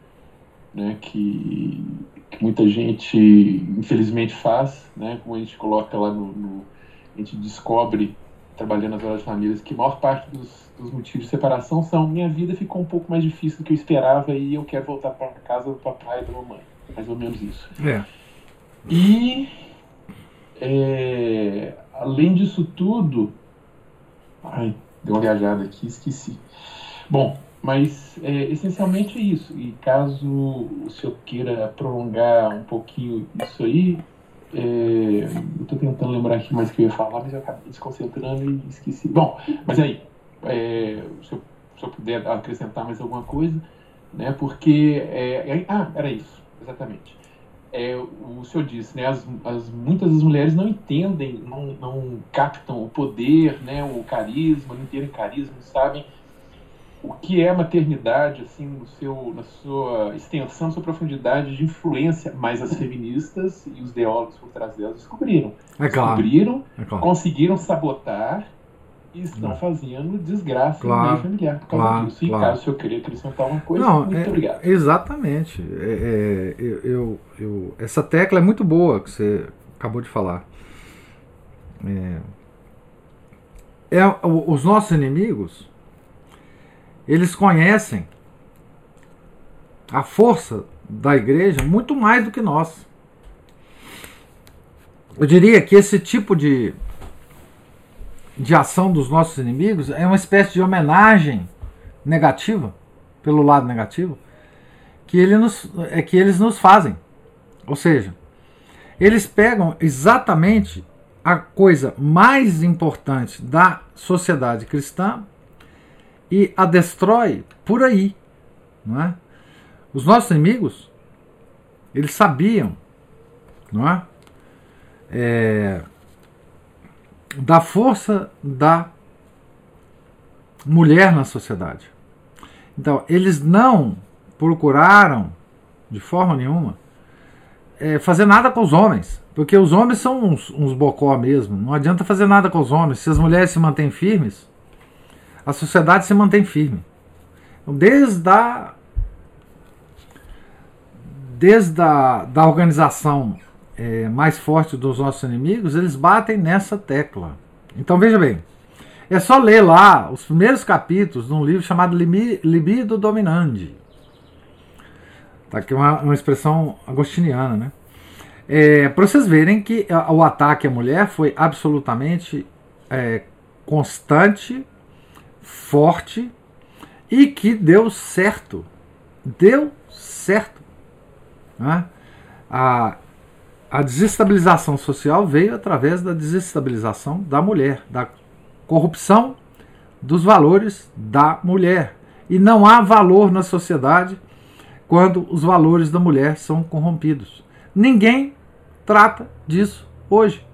né, que, que muita gente infelizmente faz, né, como a gente coloca lá no, no a gente descobre trabalhando nas horas de famílias que a maior parte dos, dos, motivos de separação são minha vida ficou um pouco mais difícil do que eu esperava e eu quero voltar para casa do papai e da mamãe mais ou menos isso. É. E é, além disso tudo, ai, deu uma viajada aqui, esqueci. Bom, mas é, essencialmente é isso. E caso o senhor queira prolongar um pouquinho isso aí, é, eu estou tentando lembrar aqui mais o que eu ia falar, mas eu acabei desconcentrando e esqueci. Bom, mas aí, é, se, eu, se eu puder acrescentar mais alguma coisa, né? Porque é, é ah, era isso exatamente. É, o senhor disse, né, as, as, muitas das mulheres não entendem, não, não captam o poder, né, o carisma, não entendem carisma, não sabem o que é maternidade, assim, no seu, na sua extensão, na sua profundidade de influência, mas as feministas e os ideólogos por trás delas descobriram. É claro. Descobriram, é claro. conseguiram sabotar e estão é. fazendo desgraça claro, no meio familiar por causa claro, disso. E claro. caso o senhor queria acrescentar uma coisa, Não, muito é, obrigado. Exatamente. É, eu, eu, eu, essa tecla é muito boa que você acabou de falar. É, é, os nossos inimigos, eles conhecem a força da igreja muito mais do que nós. Eu diria que esse tipo de de ação dos nossos inimigos é uma espécie de homenagem negativa, pelo lado negativo, que, ele nos, é que eles nos fazem. Ou seja, eles pegam exatamente a coisa mais importante da sociedade cristã e a destrói por aí. Não é? Os nossos inimigos, eles sabiam, não é? é da força da mulher na sociedade. Então, eles não procuraram, de forma nenhuma, é, fazer nada com os homens, porque os homens são uns, uns bocó mesmo. Não adianta fazer nada com os homens. Se as mulheres se mantêm firmes, a sociedade se mantém firme. Então, desde a, desde a da organização é, mais forte dos nossos inimigos, eles batem nessa tecla. Então veja bem, é só ler lá os primeiros capítulos de um livro chamado Libido Dominandi. Tá aqui uma, uma expressão agostiniana, né? É, para vocês verem que o ataque à mulher foi absolutamente é, constante, forte e que deu certo. Deu certo. Né? A, a desestabilização social veio através da desestabilização da mulher, da corrupção dos valores da mulher. E não há valor na sociedade quando os valores da mulher são corrompidos. Ninguém trata disso hoje.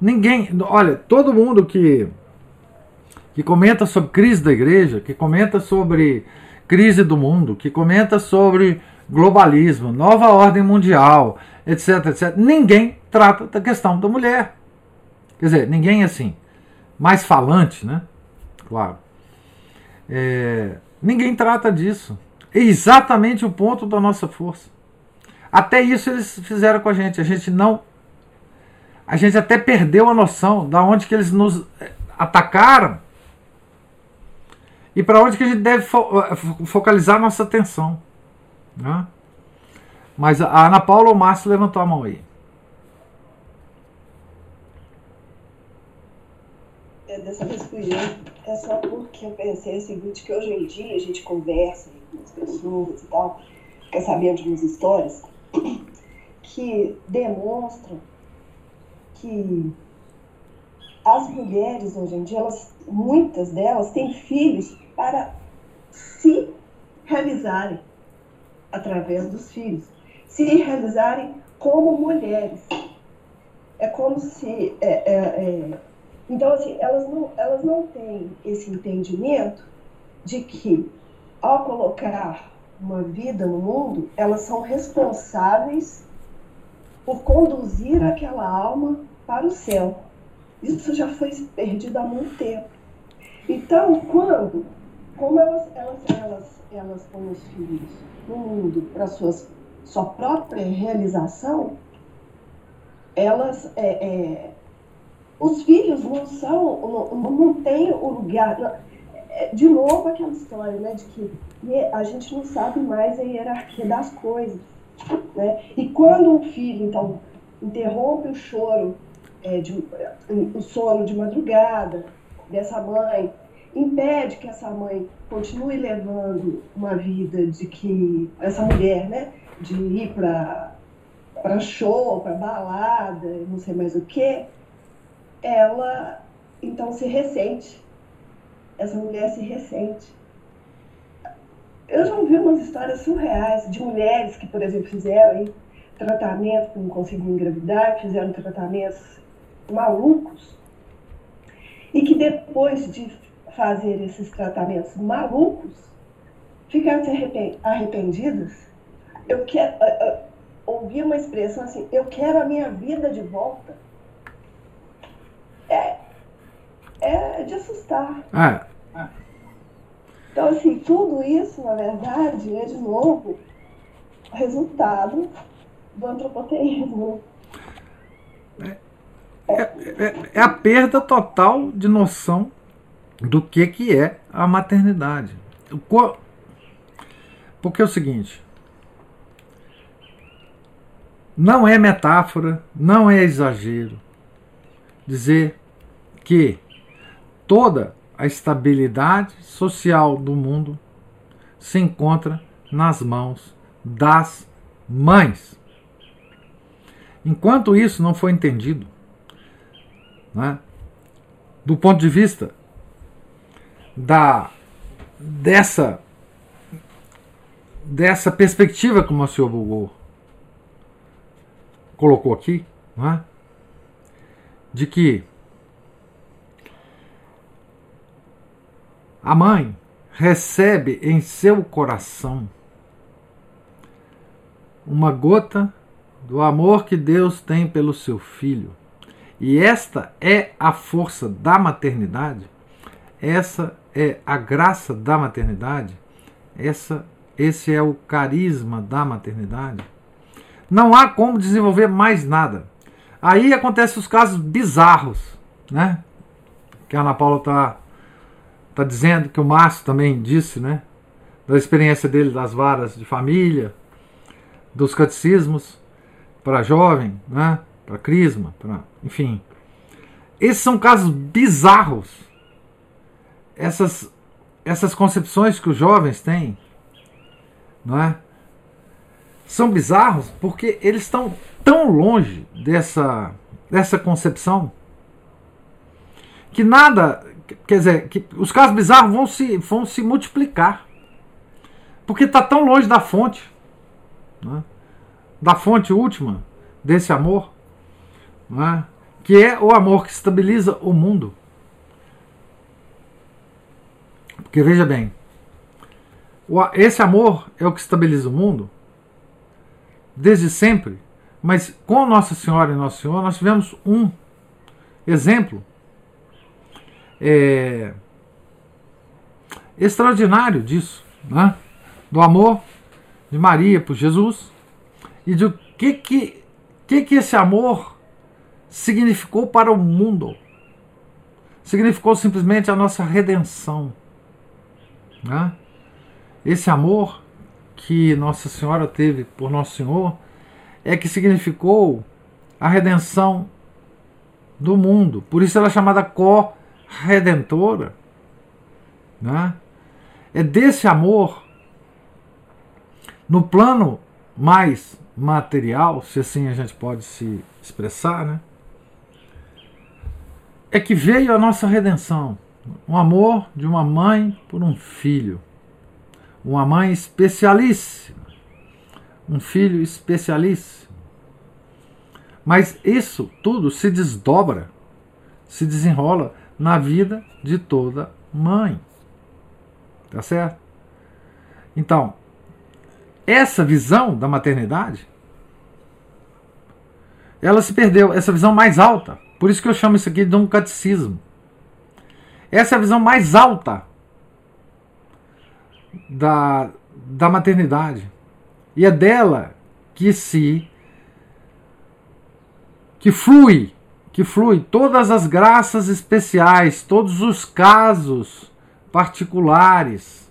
Ninguém, olha, todo mundo que que comenta sobre crise da igreja, que comenta sobre crise do mundo, que comenta sobre globalismo, nova ordem mundial, etc, etc. Ninguém trata da questão da mulher. Quer dizer, ninguém assim, mais falante, né? Claro. É, ninguém trata disso. É exatamente o ponto da nossa força. Até isso eles fizeram com a gente. A gente não. A gente até perdeu a noção da onde que eles nos eh, atacaram e para onde que a gente deve fo eh, focalizar nossa atenção. Né? Mas a Ana Paula ou o Márcio levantou a mão aí. É, dessa vez fui eu. É só porque eu pensei o seguinte, que hoje em dia a gente conversa com as pessoas e tal, quer saber de umas histórias que demonstram que as mulheres hoje em dia, elas, muitas delas têm filhos para se realizarem através dos filhos, se realizarem como mulheres. É como se. É, é, é, então, assim, elas não, elas não têm esse entendimento de que, ao colocar uma vida no mundo, elas são responsáveis por conduzir aquela alma para o céu. Isso já foi perdido há muito tempo. Então, quando, como elas, elas, elas, elas põem os filhos mundo para suas sua própria realização, elas é, é, os filhos não são, não, não tem o lugar. É, de novo aquela história, né, de que a gente não sabe mais a hierarquia das coisas. Né? E quando um filho, então, interrompe o choro, é, de, o sono de madrugada dessa mãe, impede que essa mãe continue levando uma vida de que essa mulher, né, de ir para para show, para balada, não sei mais o que, ela então se ressente. Essa mulher se ressente. Eu já ouvi umas histórias surreais de mulheres que, por exemplo, fizeram tratamento que não conseguiam engravidar, fizeram tratamentos malucos e que depois de fazer esses tratamentos malucos ficaram arrependidas. Eu quero ouvir uma expressão assim: eu quero a minha vida de volta. É, é de assustar. Ah, então, assim, tudo isso, na verdade, é de novo resultado do antropoteísmo. É, é, é, a perda total de noção do que, que é a maternidade. Porque é o seguinte: não é metáfora, não é exagero dizer que toda a estabilidade social do mundo se encontra nas mãos das mães. Enquanto isso não foi entendido, né, do ponto de vista da dessa dessa perspectiva como o senhor Bugou colocou aqui, né, de que A mãe recebe em seu coração uma gota do amor que Deus tem pelo seu filho. E esta é a força da maternidade, essa é a graça da maternidade, essa, esse é o carisma da maternidade. Não há como desenvolver mais nada. Aí acontecem os casos bizarros, né? Que a Ana Paula está Está dizendo que o Márcio também disse, né? Da experiência dele das varas de família, dos catecismos. para jovem, né? para crisma, para, enfim. Esses são casos bizarros. Essas, essas concepções que os jovens têm, não é? São bizarros porque eles estão tão longe dessa, dessa concepção que nada, quer dizer, que os casos bizarros vão se, vão se multiplicar. Porque está tão longe da fonte, né? da fonte última desse amor, né? que é o amor que estabiliza o mundo. Porque veja bem, esse amor é o que estabiliza o mundo desde sempre, mas com Nossa Senhora e Nosso Senhor nós tivemos um exemplo é, extraordinário disso, né? do amor de Maria por Jesus e do que que, que, que esse amor significou para o mundo. Significou simplesmente a nossa redenção. Né? Esse amor que Nossa Senhora teve por Nosso Senhor é que significou a redenção do mundo. Por isso ela é chamada co-redentora. Né? É desse amor, no plano mais material, se assim a gente pode se expressar, né? é que veio a nossa redenção. Um amor de uma mãe por um filho. Uma mãe especialíssima. Um filho especialíssimo. Mas isso tudo se desdobra, se desenrola na vida de toda mãe. Tá certo? Então, essa visão da maternidade ela se perdeu, essa visão mais alta por isso que eu chamo isso aqui de um catecismo. Essa é a visão mais alta da, da maternidade. E é dela que se que flui, que flui todas as graças especiais, todos os casos particulares,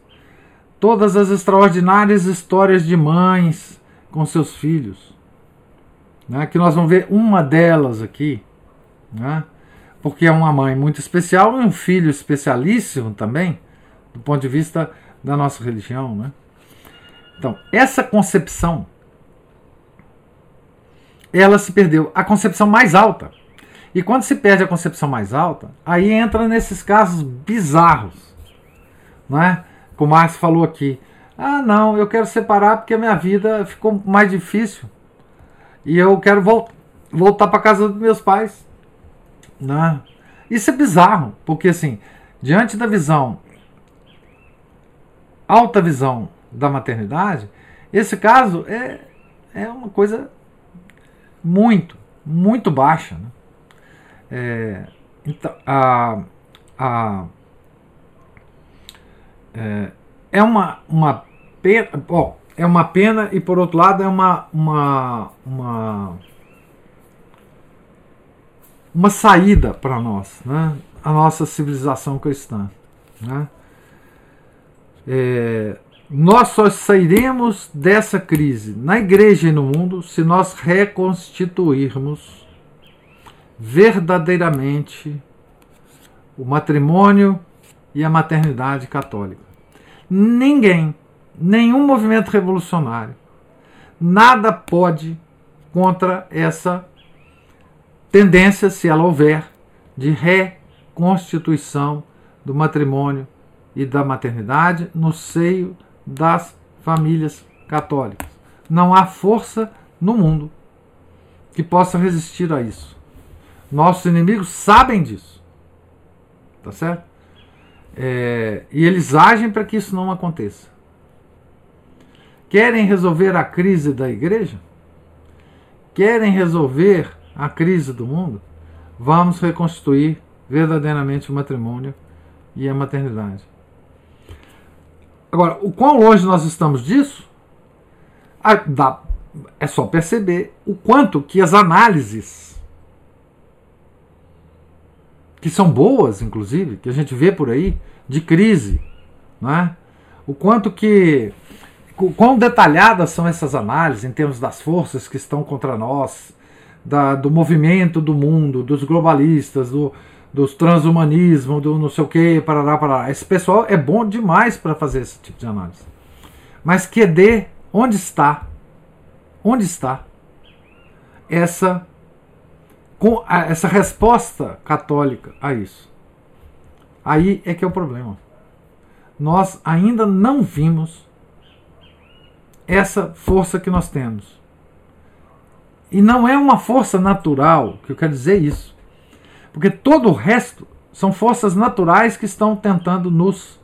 todas as extraordinárias histórias de mães com seus filhos. Né? Que nós vamos ver uma delas aqui né? Porque é uma mãe muito especial e um filho especialíssimo também, do ponto de vista da nossa religião. Né? Então, essa concepção, ela se perdeu. A concepção mais alta. E quando se perde a concepção mais alta, aí entra nesses casos bizarros. Não é? Como o Márcio falou aqui. Ah, não, eu quero separar porque a minha vida ficou mais difícil. E eu quero vol voltar para casa dos meus pais. Né? Isso é bizarro, porque assim, diante da visão, alta visão da maternidade, esse caso é, é uma coisa muito, muito baixa. Né? É, então, a, a, é, é uma, uma pena, bom, é uma pena e por outro lado é uma, uma, uma uma saída para nós, né? a nossa civilização cristã. Né? É, nós só sairemos dessa crise na igreja e no mundo se nós reconstituirmos verdadeiramente o matrimônio e a maternidade católica. Ninguém, nenhum movimento revolucionário, nada pode contra essa tendência, se ela houver, de reconstituição do matrimônio e da maternidade no seio das famílias católicas. Não há força no mundo que possa resistir a isso. Nossos inimigos sabem disso. Tá certo? É, e eles agem para que isso não aconteça. Querem resolver a crise da igreja? Querem resolver a crise do mundo, vamos reconstruir verdadeiramente o matrimônio e a maternidade. Agora, o quão longe nós estamos disso? é só perceber o quanto que as análises, que são boas, inclusive, que a gente vê por aí, de crise, né? o quanto que, quão detalhadas são essas análises em termos das forças que estão contra nós, da, do movimento do mundo, dos globalistas, do, dos transhumanismo, do não sei o que, parará, parará. Esse pessoal é bom demais para fazer esse tipo de análise. Mas QD, onde está? Onde está essa, essa resposta católica a isso? Aí é que é o problema. Nós ainda não vimos essa força que nós temos. E não é uma força natural, que eu quero dizer isso. Porque todo o resto são forças naturais que estão tentando nos,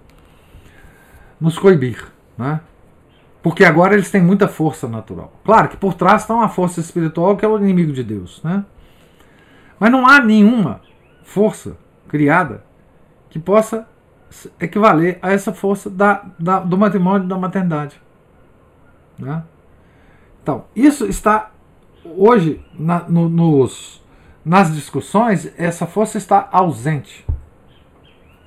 nos coibir. Né? Porque agora eles têm muita força natural. Claro que por trás está uma força espiritual que é o inimigo de Deus. Né? Mas não há nenhuma força criada que possa equivaler a essa força da, da, do matrimônio e da maternidade. Né? Então, isso está hoje na, no, nos nas discussões, essa força está ausente.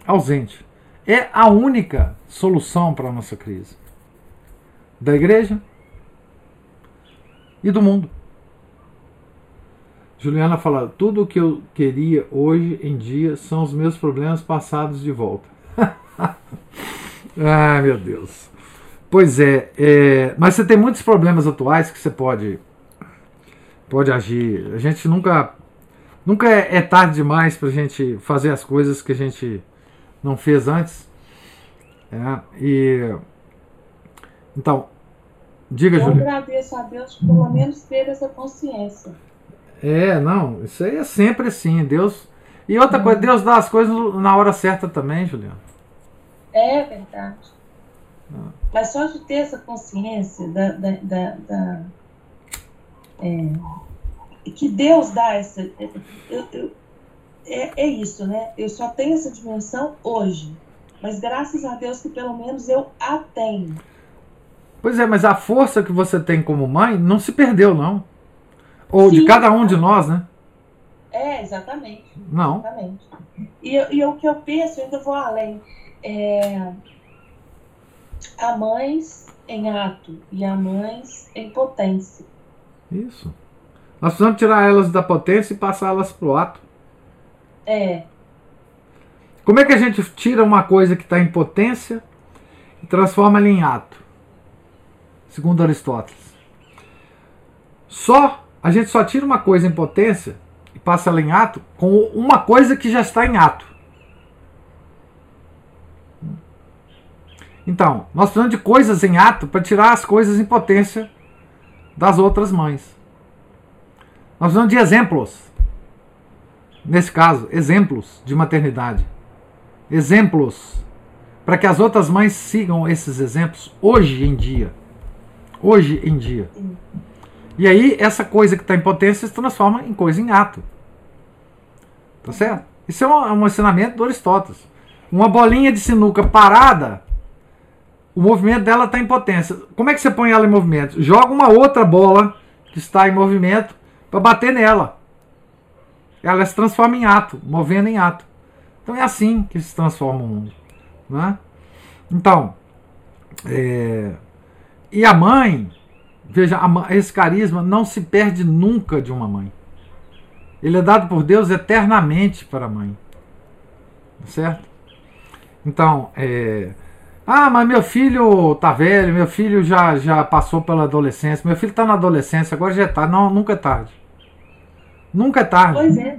Ausente. É a única solução para a nossa crise. Da igreja e do mundo. Juliana fala: tudo o que eu queria hoje em dia são os meus problemas passados de volta. Ai, meu Deus. Pois é, é, mas você tem muitos problemas atuais que você pode pode agir. A gente nunca Nunca é, é tarde demais para a gente fazer as coisas que a gente não fez antes. É, e então, diga, Eu agradeço a Deus por pelo menos ter essa consciência. É, não, isso aí é sempre assim, Deus. E outra coisa, Deus dá as coisas na hora certa também, Juliana. É verdade. Ah. Mas só de ter essa consciência da, da, da, da é, que Deus dá essa. Eu, eu, é, é isso, né? Eu só tenho essa dimensão hoje. Mas graças a Deus que pelo menos eu a tenho. Pois é, mas a força que você tem como mãe não se perdeu, não. Ou Sim, de cada um de nós, né? É, exatamente. Não. Exatamente. E, e o que eu penso, eu ainda vou além. É, há mães em ato e há mães em potência. Isso. Nós precisamos tirar elas da potência e passá-las para o ato. É. Como é que a gente tira uma coisa que está em potência e transforma ela em ato? Segundo Aristóteles. Só, a gente só tira uma coisa em potência e passa ela em ato com uma coisa que já está em ato. Então, nós precisamos de coisas em ato para tirar as coisas em potência das outras mães. Nós precisamos de exemplos. Nesse caso, exemplos de maternidade. Exemplos. Para que as outras mães sigam esses exemplos hoje em dia. Hoje em dia. E aí, essa coisa que está em potência se transforma em coisa em ato. Tá certo? Isso é um, um ensinamento do Aristóteles. Uma bolinha de sinuca parada, o movimento dela está em potência. Como é que você põe ela em movimento? Joga uma outra bola que está em movimento para bater nela. Ela se transforma em ato, movendo em ato. Então é assim que se transforma o mundo. Né? Então, é, e a mãe, veja, a, esse carisma não se perde nunca de uma mãe. Ele é dado por Deus eternamente para a mãe. Certo? Então, é, ah, mas meu filho tá velho, meu filho já, já passou pela adolescência, meu filho está na adolescência, agora já é tarde. Não, nunca é tarde. Nunca é tarde. Pois é.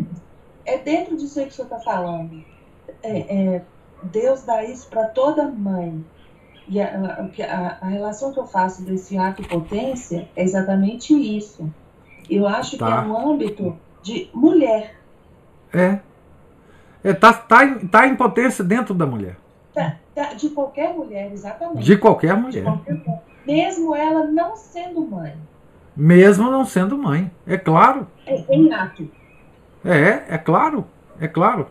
É dentro disso aí que você está falando. É, é, Deus dá isso para toda mãe. E a, a, a, relação que eu faço desse ato potência é exatamente isso. Eu acho tá. que é tá. um âmbito de mulher. É. é tá, tá, tá em potência dentro da mulher. De qualquer mulher, exatamente. De qualquer mulher. De qualquer, mesmo ela não sendo mãe mesmo não sendo mãe. É claro. É inato. É, é claro. É claro.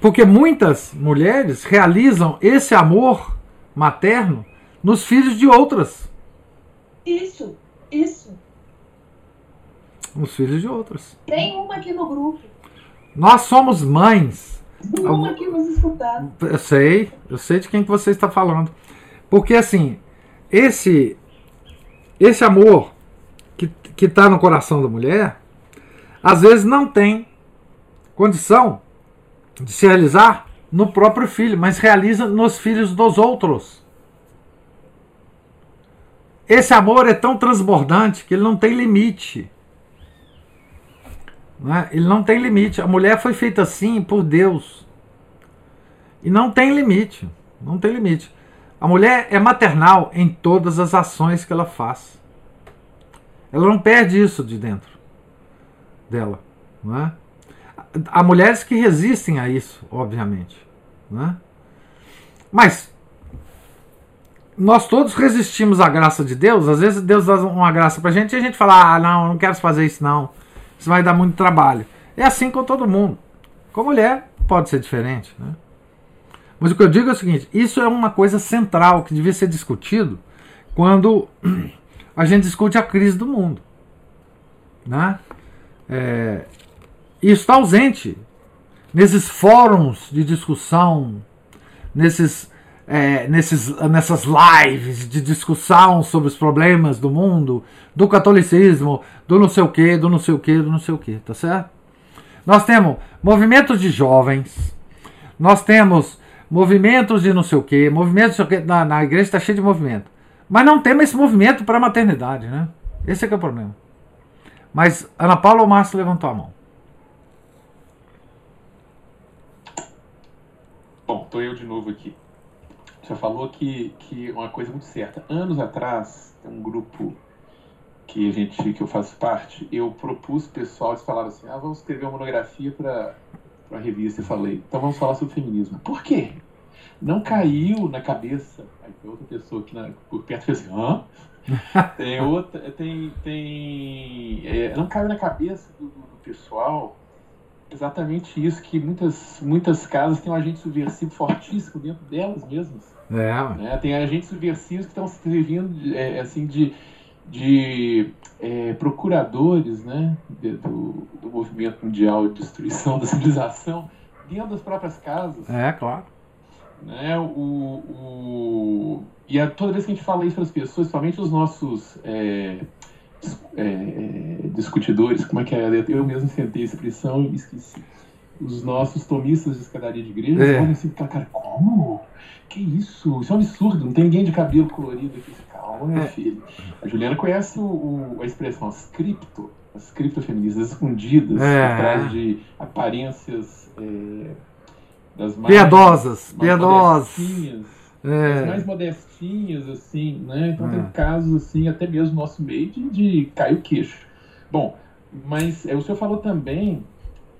Porque muitas mulheres realizam esse amor materno nos filhos de outras. Isso, isso. Nos filhos de outras. Tem uma aqui no grupo. Nós somos mães. Aqui nos. Eu sei, eu sei de quem que você está falando. Porque assim, esse esse amor que está no coração da mulher, às vezes não tem condição de se realizar no próprio filho, mas realiza nos filhos dos outros. Esse amor é tão transbordante que ele não tem limite. Não é? Ele não tem limite. A mulher foi feita assim por Deus. E não tem limite. Não tem limite. A mulher é maternal em todas as ações que ela faz. Ela não perde isso de dentro dela. É? Há mulheres que resistem a isso, obviamente. É? Mas nós todos resistimos à graça de Deus. Às vezes Deus dá uma graça pra gente e a gente fala: ah, não, não quero fazer isso, não. Isso vai dar muito trabalho. É assim com todo mundo. Com mulher, pode ser diferente. Né? Mas o que eu digo é o seguinte: isso é uma coisa central que devia ser discutido quando a gente discute a crise do mundo. Né? É, isso está ausente nesses fóruns de discussão, nesses, é, nesses, nessas lives de discussão sobre os problemas do mundo, do catolicismo, do não sei o que, do não sei o que, do não sei o que, tá certo? Nós temos movimentos de jovens, nós temos movimentos de não sei o que, movimentos na, na igreja está cheio de movimento. Mas não temos esse movimento para a maternidade, né? Esse é que é o problema. Mas Ana Paula ou Márcio levantou a mão? Bom, estou eu de novo aqui. Você falou que, que uma coisa muito certa. Anos atrás, um grupo que a gente que eu faço parte, eu propus pessoal, eles falaram assim: "Ah, vamos escrever uma monografia para para a revista". Eu falei: "Então vamos falar sobre feminismo". Por quê? Não caiu na cabeça. Aí tem outra pessoa aqui na, por perto fez assim: "Hã?" tem outra, tem tem é, não caiu na cabeça do, do pessoal exatamente isso, que muitas, muitas casas têm um agente subversivo fortíssimo dentro delas mesmas. É. Né? Tem agentes subversivos que estão servindo é, assim, de, de é, procuradores né? De, do, do movimento mundial de destruição da civilização dentro das próprias casas. É, claro. Né? O, o, e a, toda vez que a gente fala isso para as pessoas, principalmente os nossos é, é, é, discutidores, como é que é? Eu mesmo sentei a expressão e esqueci. Os nossos tomistas de escadaria de igreja é. olham assim, cara, como? Que isso? Isso é um absurdo, não tem ninguém de cabelo colorido aqui. Calma, meu é. filho. A Juliana conhece o, o, a expressão, as cripto, as criptofeministas escondidas, é. atrás de aparências é, das mais, piedosas, mais piedosas. É. Mais modestinhas, assim, né? Então é. tem casos, assim, até mesmo no nosso meio de, de cair o queixo. Bom, mas é, o senhor falou também,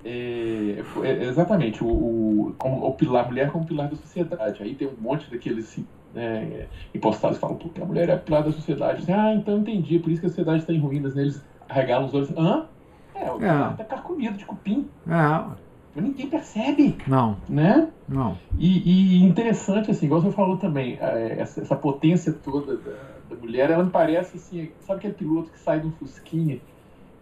é, é, exatamente, o, o, como, o pilar, a mulher como pilar da sociedade. Aí tem um monte daqueles assim, né, impostados que falam, porque a mulher é a pilar da sociedade. Assim, ah, então entendi, por isso que a sociedade está em ruínas. Né? Eles regalam os olhos, hã? É, o é. tá carcomido de cupim. É ninguém percebe. Não. Né? Não. E, e interessante, assim, igual você falou também, é, essa, essa potência toda da, da, mulher, ela me parece assim, sabe aquele piloto que sai de um Fusquinha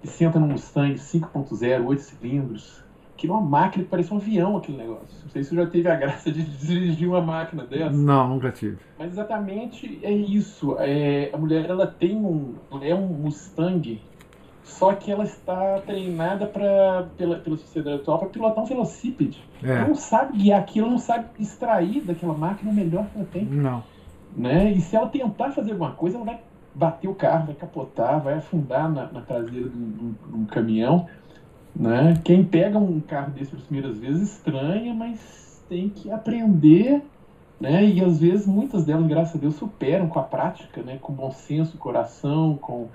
e senta num Mustang 5.0, 8 cilindros, que uma máquina que parece um avião aquele negócio. Não sei se você já teve a graça de dirigir uma máquina dessa. Não, nunca tive. Mas exatamente é isso. É, a mulher ela tem um. É um Mustang só que ela está treinada pra, pela, pela sociedade atual para pilotar um velocípede. É. Ela não sabe guiar aquilo, não sabe extrair daquela máquina o melhor que ela tem. Não. Né? E se ela tentar fazer alguma coisa, ela vai bater o carro, vai capotar, vai afundar na, na traseira de um, de um caminhão. Né? Quem pega um carro desse pelas primeiras vezes estranha, mas tem que aprender. Né? E às vezes muitas delas, graças a Deus, superam com a prática, né? com bom senso, coração, com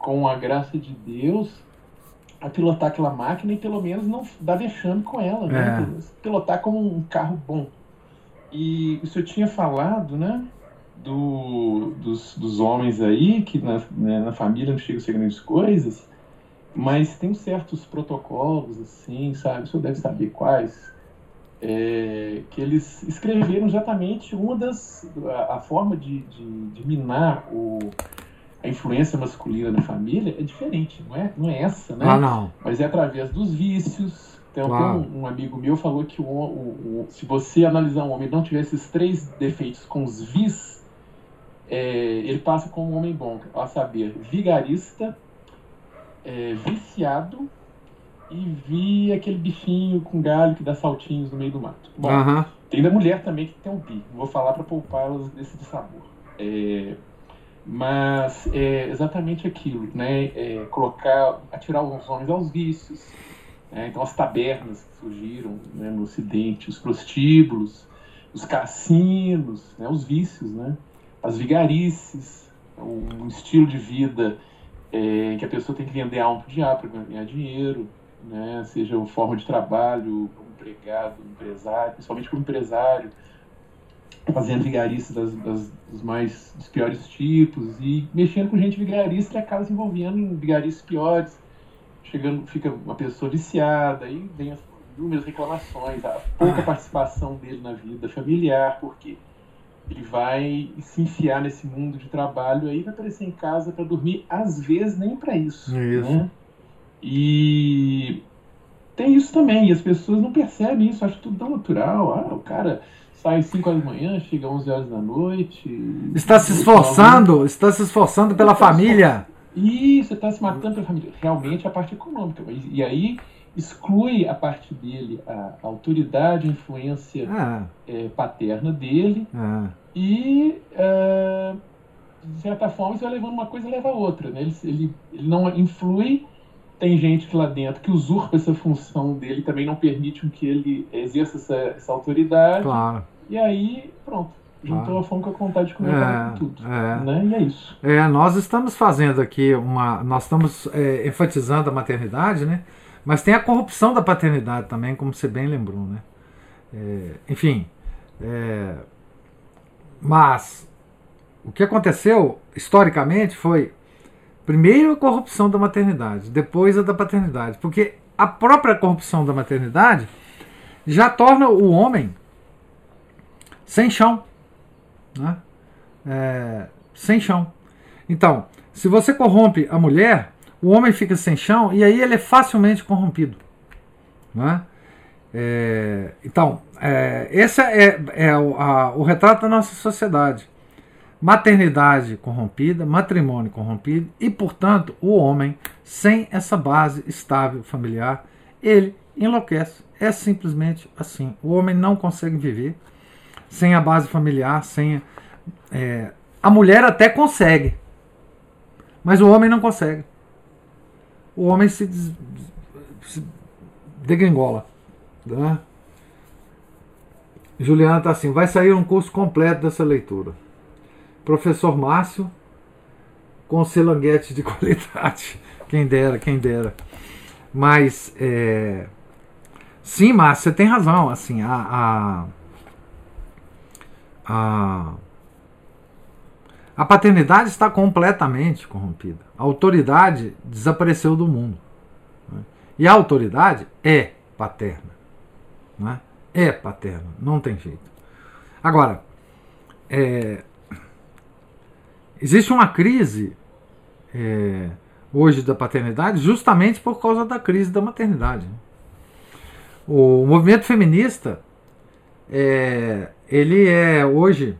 com a graça de Deus, a pilotar aquela máquina e pelo menos não dar vexame com ela, né? É. Pilotar como um carro bom. E o senhor tinha falado, né? Do, dos, dos homens aí, que na, né, na família não chegam a ser grandes coisas, mas tem certos protocolos, assim, sabe? O senhor deve saber quais. É, que eles escreveram exatamente uma das. a, a forma de, de, de minar o, a influência masculina na família é diferente, não é, não é essa, né? Ah, não. Mas é através dos vícios. Então, claro. um, um, amigo meu falou que o, o, o, se você analisar um homem e não tiver esses três defeitos com os vis, é, ele passa como um homem bom, a saber, vigarista, é, viciado e vi aquele bichinho com galho que dá saltinhos no meio do mato. Bom, tem da mulher também que tem um bi. Vou falar para poupá-las desse sabor. É, mas é exatamente aquilo, né? É colocar, atirar os homens aos vícios. né? Então as tabernas que surgiram né, no Ocidente, os prostíbulos, os cassinos, né, os vícios, né? As vigarices, um estilo de vida é, que a pessoa tem que vender alma pro diabo para ganhar dinheiro, né? Seja uma forma de trabalho, empregado, empresário, principalmente como empresário, fazendo vigarice das, das- dos mais dos piores tipos e mexendo com gente vigarista acaba se envolvendo em vigarices piores, chegando, fica uma pessoa viciada, aí vem as inúmeras reclamações, a pouca participação dele na vida familiar, porque ele vai se enfiar nesse mundo de trabalho aí vai aparecer em casa para dormir, às vezes nem para isso. Isso. Né? E tem isso também, e as pessoas não percebem isso, acham tudo tão natural. Ah, o cara sai às 5 horas da manhã, chega às 11 horas da noite. Está se esforçando, está se esforçando pela família. Isso, está se matando pela família. Realmente a parte econômica. E aí exclui a parte dele, a, autoridade, a influência Ah, eh, paterna dele, ah. e eh, de certa forma isso vai levando uma coisa e leva a outra. Né? Ele, ele, ele não influi, tem gente que lá dentro que usurpa essa função dele, também não permite que ele exerça essa, essa autoridade, Claro. E aí pronto. Juntou Claro. a fome com a vontade de comer É, tudo. é. Né? E é isso. É, nós estamos fazendo aqui uma. Nós estamos é, enfatizando a maternidade, né? Mas tem a corrupção da paternidade também, como você bem lembrou, né? É, enfim. é, mas o que aconteceu historicamente foi primeiro a corrupção da maternidade, depois a da paternidade. Porque a própria corrupção da maternidade já torna o homem sem chão. Né? É, sem chão. Então, se você corrompe a mulher, o homem fica sem chão e aí ele é facilmente corrompido. Não é? É, então, é, esse é, é o, a- o retrato da nossa sociedade. Maternidade corrompida, matrimônio corrompido e, portanto, o homem sem essa base estável familiar, ele enlouquece. É simplesmente assim. O homem não consegue viver sem a base familiar, sem a- é, a mulher até consegue, mas o homem não consegue. O homem se, des, se degringola. Né? Juliana está assim: vai sair um curso completo dessa leitura. Professor Márcio, com selanguete de qualidade. Quem dera, quem dera. Mas, é, sim, Márcio, você tem razão. Assim, a, a, a a paternidade está completamente corrompida. A autoridade desapareceu do mundo. né? E a autoridade é paterna. né? É paterna, não tem jeito. Agora, é, existe uma crise é, hoje da paternidade justamente por causa da crise da maternidade. né? O movimento feminista, é, ele é hoje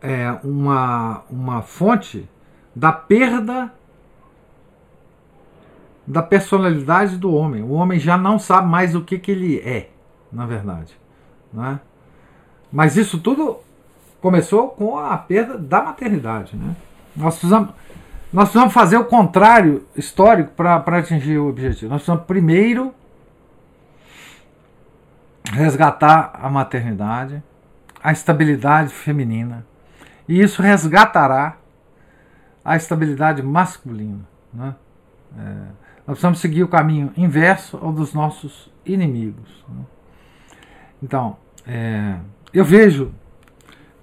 é, uma, uma fonte da perda da personalidade do homem. O homem já não sabe mais o que, que ele é, na verdade. Né? Mas isso tudo começou com a perda da maternidade. Né? Nós, precisamos, nós precisamos fazer o contrário histórico para atingir o objetivo. Nós precisamos primeiro resgatar a maternidade, a estabilidade feminina, e isso resgatará a estabilidade masculina. Né? É, nós precisamos seguir o caminho inverso ao dos nossos inimigos. né? Então, é, eu vejo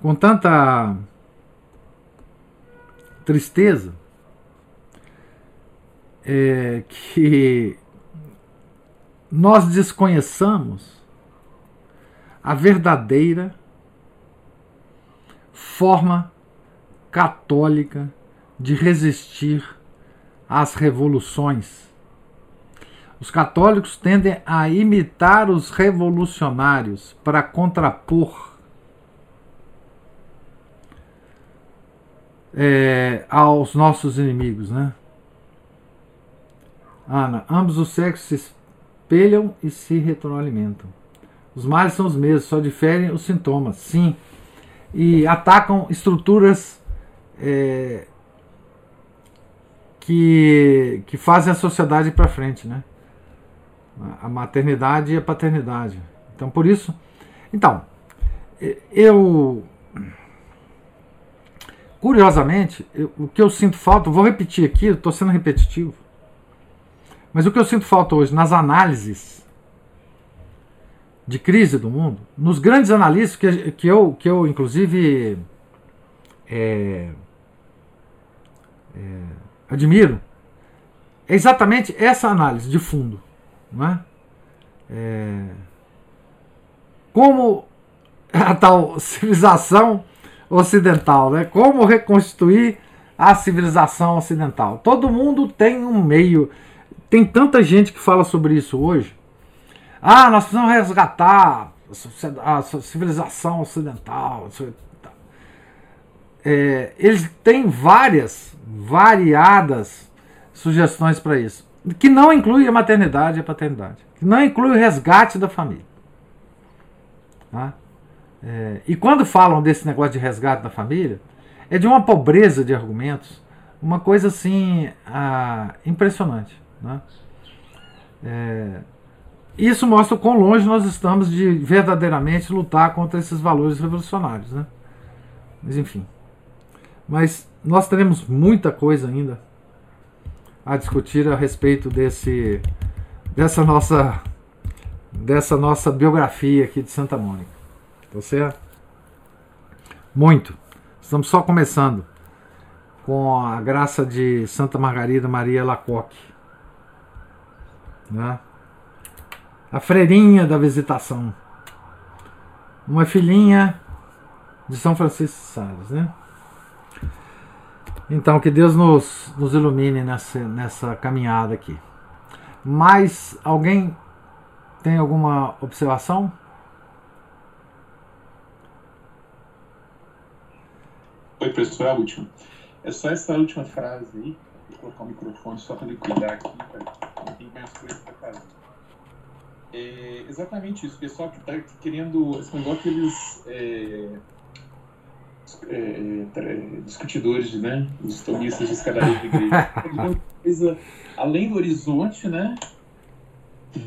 com tanta tristeza é, que nós desconheçamos a verdadeira forma católica de resistir às revoluções. Os católicos tendem a imitar os revolucionários para contrapor é, aos nossos inimigos, né? Ana, ambos os sexos se espelham e se retroalimentam. Os males são os mesmos, só diferem os sintomas, sim. E atacam estruturas é, que, que fazem a sociedade para frente, né? A maternidade e a paternidade. Então, por isso. Então, eu. Curiosamente, eu, o que eu sinto falta, vou repetir aqui, estou sendo repetitivo, mas o que eu sinto falta hoje nas análises de crise do mundo, nos grandes analistas que, que, eu, que eu, inclusive, é, é, admiro, é exatamente essa análise de fundo. Não é? É, como a tal civilização ocidental, né? Como reconstituir a civilização ocidental? Todo mundo tem um meio. Tem tanta gente que fala sobre isso hoje. Ah, nós precisamos resgatar a civilização ocidental. É, eles têm várias, variadas sugestões para isso, que não inclui a maternidade e a paternidade, que não inclui o resgate da família. Tá? É, e quando falam desse negócio de resgate da família, é de uma pobreza de argumentos, uma coisa assim ah, impressionante. Né? É, isso mostra o quão longe nós estamos de verdadeiramente lutar contra esses valores revolucionários. Né? Mas enfim. Mas nós teremos muita coisa ainda a discutir a respeito desse dessa nossa dessa nossa biografia aqui de Santa Mônica. Tá certo? Muito. Estamos só começando com a graça de Santa Margarida Maria Lacoque. Né? A freirinha da visitação. Uma filhinha de São Francisco de Sales, né? Então, que Deus nos, nos ilumine nessa, nessa caminhada aqui. Mais alguém tem alguma observação? Oi, professor, a última. É só essa última frase aí. Vou colocar o microfone só para ele cuidar aqui, para tem mais coisa para fazer. É exatamente isso. O pessoal que está querendo. Esse negócio que eles. É, é, é, discutidores, né? Os tomistas de escadaria de igreja. coisa além do horizonte, né?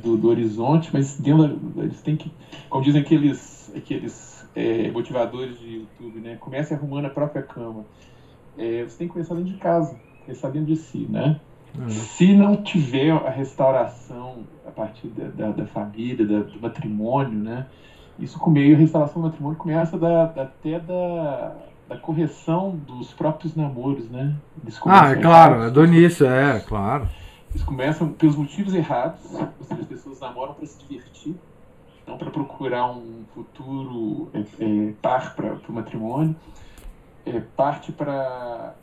Do, do horizonte, mas dentro, eles têm que, como dizem aqueles, aqueles é, motivadores de YouTube, né? Comece arrumando a própria cama. É, você tem que começar dentro de casa, começar dentro de si, né? Uhum. Se não tiver a restauração a partir da, da, da família, da, do matrimônio, né? Isso com meio a restauração do matrimônio começa da, até da, da correção dos próprios namoros, né? ah, é claro, é do início, é, claro. Eles começam pelos motivos errados, ou seja, as pessoas namoram para se divertir, não para procurar um futuro é, é, par para o matrimônio, é, parte para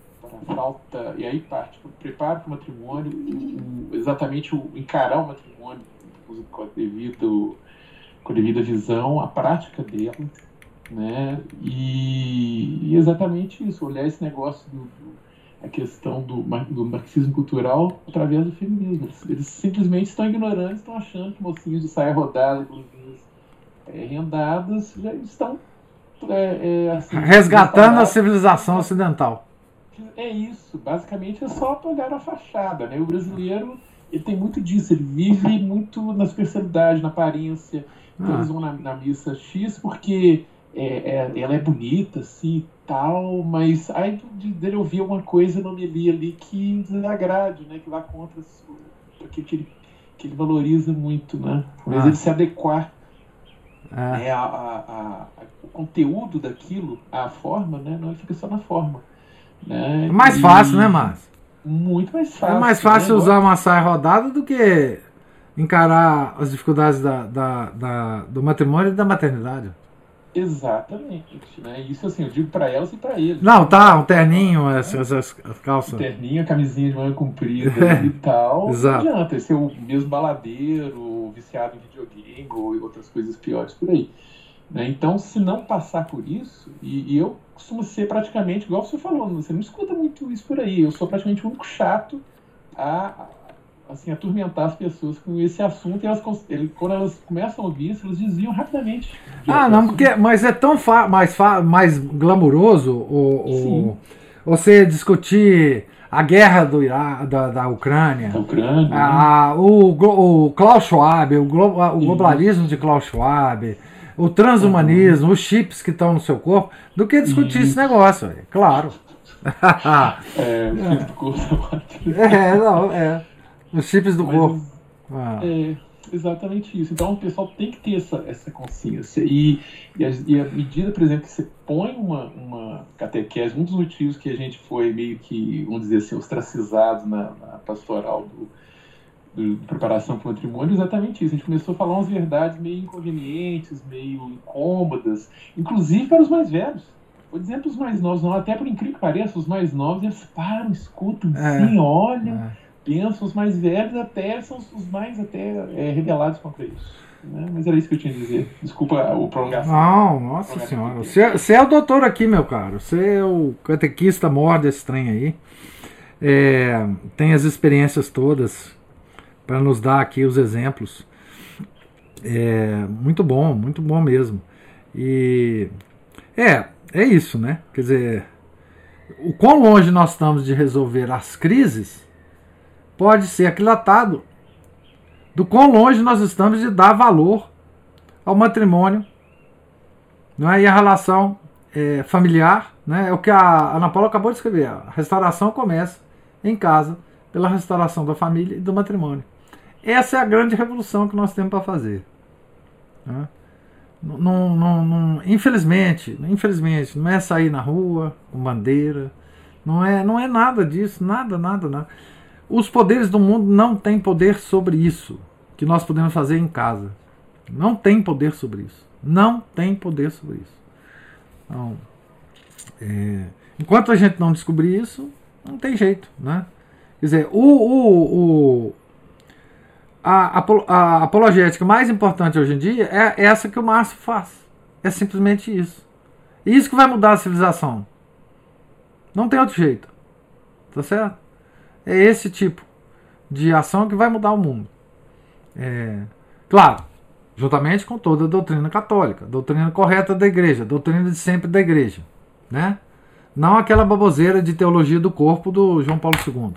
falta, e aí parte para o preparo para o matrimônio, o, exatamente o encarar o matrimônio com devido com a devida visão, a prática dela, né? E, e exatamente isso, olhar esse negócio do, do a questão do, do, marxismo cultural através do feminismo. Eles, eles simplesmente estão ignorando, estão achando que mocinhos de saia rodada, blusinhas é, rendadas, já estão é, é, assim, resgatando a civilização ocidental. É isso, basicamente é só olhar a fachada, né? O brasileiro ele tem muito disso, ele vive muito na superficialidade, na aparência, então eles vão na, na, missa X porque é, é, ela é bonita, assim, tal, mas aí dele ouvir uma coisa no Meli ali que desagrade, né? Que vá contra o que ele, que ele valoriza muito, né? Mas ah. ele se adequar ah. né, a, a, a, o conteúdo daquilo, a forma, né? Não, ele fica só na forma. Né? É mais fácil, né, Márcio? Muito mais fácil. É mais fácil né? usar uma saia rodada do que encarar as dificuldades da, da, da, do matrimônio e da maternidade. Exatamente, né? Isso assim, eu digo para elas e para eles. Não, tá, um terninho, essas, essas calças. Um terninho, camisinha de manga comprida é, e tal. Exato. Não adianta, ser o mesmo baladeiro, viciado em videogame ou outras coisas piores por aí. Né? Então, se não passar por isso, e, e eu costuma ser praticamente, igual você falou, você não escuta muito isso por aí. Eu sou praticamente o único chato a, assim, atormentar as pessoas com esse assunto e elas, quando elas começam a ouvir isso, elas desviam rapidamente. Ah, não, porque, mas é tão mais, mais glamuroso o, o, você discutir a guerra do Irá, da, da Ucrânia, da Ucrânia a, o, o Klaus Schwab, o, glo, o globalismo de Klaus Schwab, o transhumanismo, uhum. os chips que estão no seu corpo, do que discutir esse negócio, véio. claro. é, o chip do corpo. é, não, é. Os chips do Mas, corpo. Ah. É, exatamente isso. Então o pessoal tem que ter essa, essa consciência. E, e, a, e a medida, por exemplo, que você põe uma, uma catequese, um dos motivos que a gente foi meio que, vamos dizer assim, ostracizado na, na pastoral do de preparação para o matrimônio, exatamente isso. A gente começou a falar umas verdades meio inconvenientes, meio incômodas, inclusive para os mais velhos. Vou dizer para os mais novos, não, até por incrível que pareça, os mais novos eles param, escutam, é, sim, olham, é. pensam, os mais velhos até são os mais até é, rebelados contra isso. Né? Mas era isso que eu tinha a dizer. Desculpa o prolongação. Não, nossa senhora. Você, você, é o doutor aqui, meu caro. Você é o catequista maior desse trem aí. É, tem as experiências todas para nos dar aqui os exemplos. É muito bom, muito bom mesmo. E é, é isso, né? Quer dizer, o quão longe nós estamos de resolver as crises pode ser aquilatado do quão longe nós estamos de dar valor ao matrimônio não é? e a relação é, familiar. Né? É o que a Ana Paula acabou de escrever. A restauração começa em casa pela restauração da família e do matrimônio. Essa é a grande revolução que nós temos para fazer. Né? Não, não, não, infelizmente, infelizmente, não é sair na rua com bandeira, não é, não é nada disso, nada, nada, nada. Os poderes do mundo não têm poder sobre isso que nós podemos fazer em casa. Não tem poder sobre isso. Não tem poder sobre isso. Então, é, enquanto a gente não descobrir isso, não tem jeito, né? Quer dizer, o, o, o, a, a, apologética mais importante hoje em dia é essa que o Márcio faz. É simplesmente isso. Isso que vai mudar a civilização. Não tem outro jeito. Tá certo? É esse tipo de ação que vai mudar o mundo. É, claro, juntamente com toda a doutrina católica, doutrina correta da igreja, doutrina de sempre da igreja. Né? Não aquela baboseira de teologia do corpo do João Paulo II.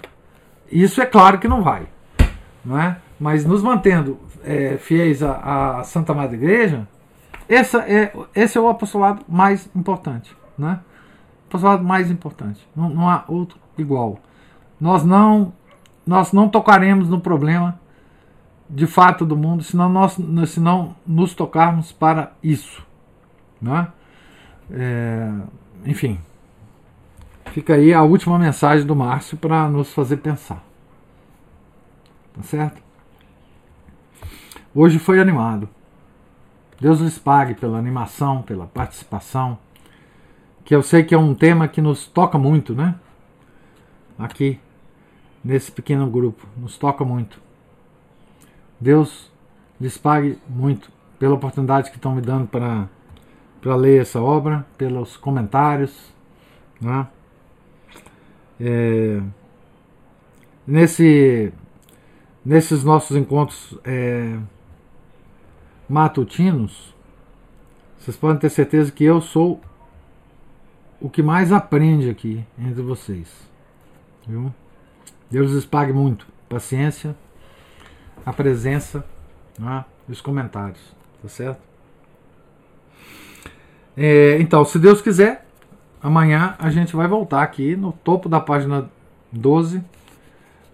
Isso é claro que não vai. Não é? Mas nos mantendo é, fiéis à, à, Santa Madre Igreja, essa é, esse é o apostolado mais importante. Né? Apostolado mais importante. Não, não há outro igual. Nós não, nós não tocaremos no problema de fato do mundo se não, nós, se não nos tocarmos para isso. Né? É, enfim, fica aí a última mensagem do Márcio para nos fazer pensar. Tá certo? Hoje foi animado. Deus lhes pague pela animação, pela participação, que eu sei que é um tema que nos toca muito, né? Aqui, nesse pequeno grupo, nos toca muito. Deus lhes pague muito pela oportunidade que estão me dando para, para ler essa obra, pelos comentários. Né? É, nesse, nesses nossos encontros é, matutinos, vocês podem ter certeza que eu sou o que mais aprende aqui entre vocês. Viu? Deus lhes pague muito. Paciência, a presença né, e os comentários. Tá certo? É, então, se Deus quiser, amanhã a gente vai voltar aqui no topo da página 12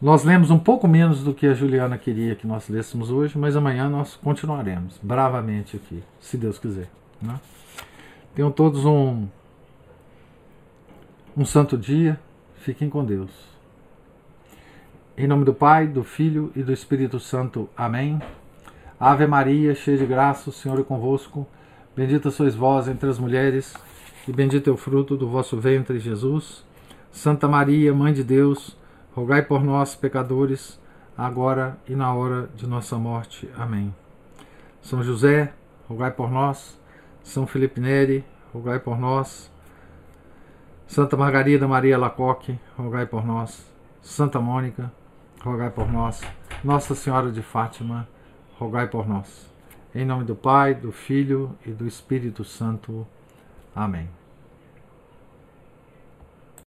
nós lemos um pouco menos do que a Juliana queria que nós lêssemos hoje, mas amanhã nós continuaremos bravamente aqui, se Deus quiser. Né? Tenham todos um, um santo dia. Fiquem com Deus. Em nome do Pai, do Filho e do Espírito Santo. Amém. Ave Maria, cheia de graça, o Senhor é convosco. Bendita sois vós entre as mulheres, e bendito é o fruto do vosso ventre, Jesus. Santa Maria, Mãe de Deus, rogai por nós, pecadores, agora e na hora de nossa morte. Amém. São José, rogai por nós. São Felipe Neri, rogai por nós. Santa Margarida Maria Lacoque, rogai por nós. Santa Mônica, rogai por nós. Nossa Senhora de Fátima, rogai por nós. Em nome do Pai, do Filho e do Espírito Santo. Amém.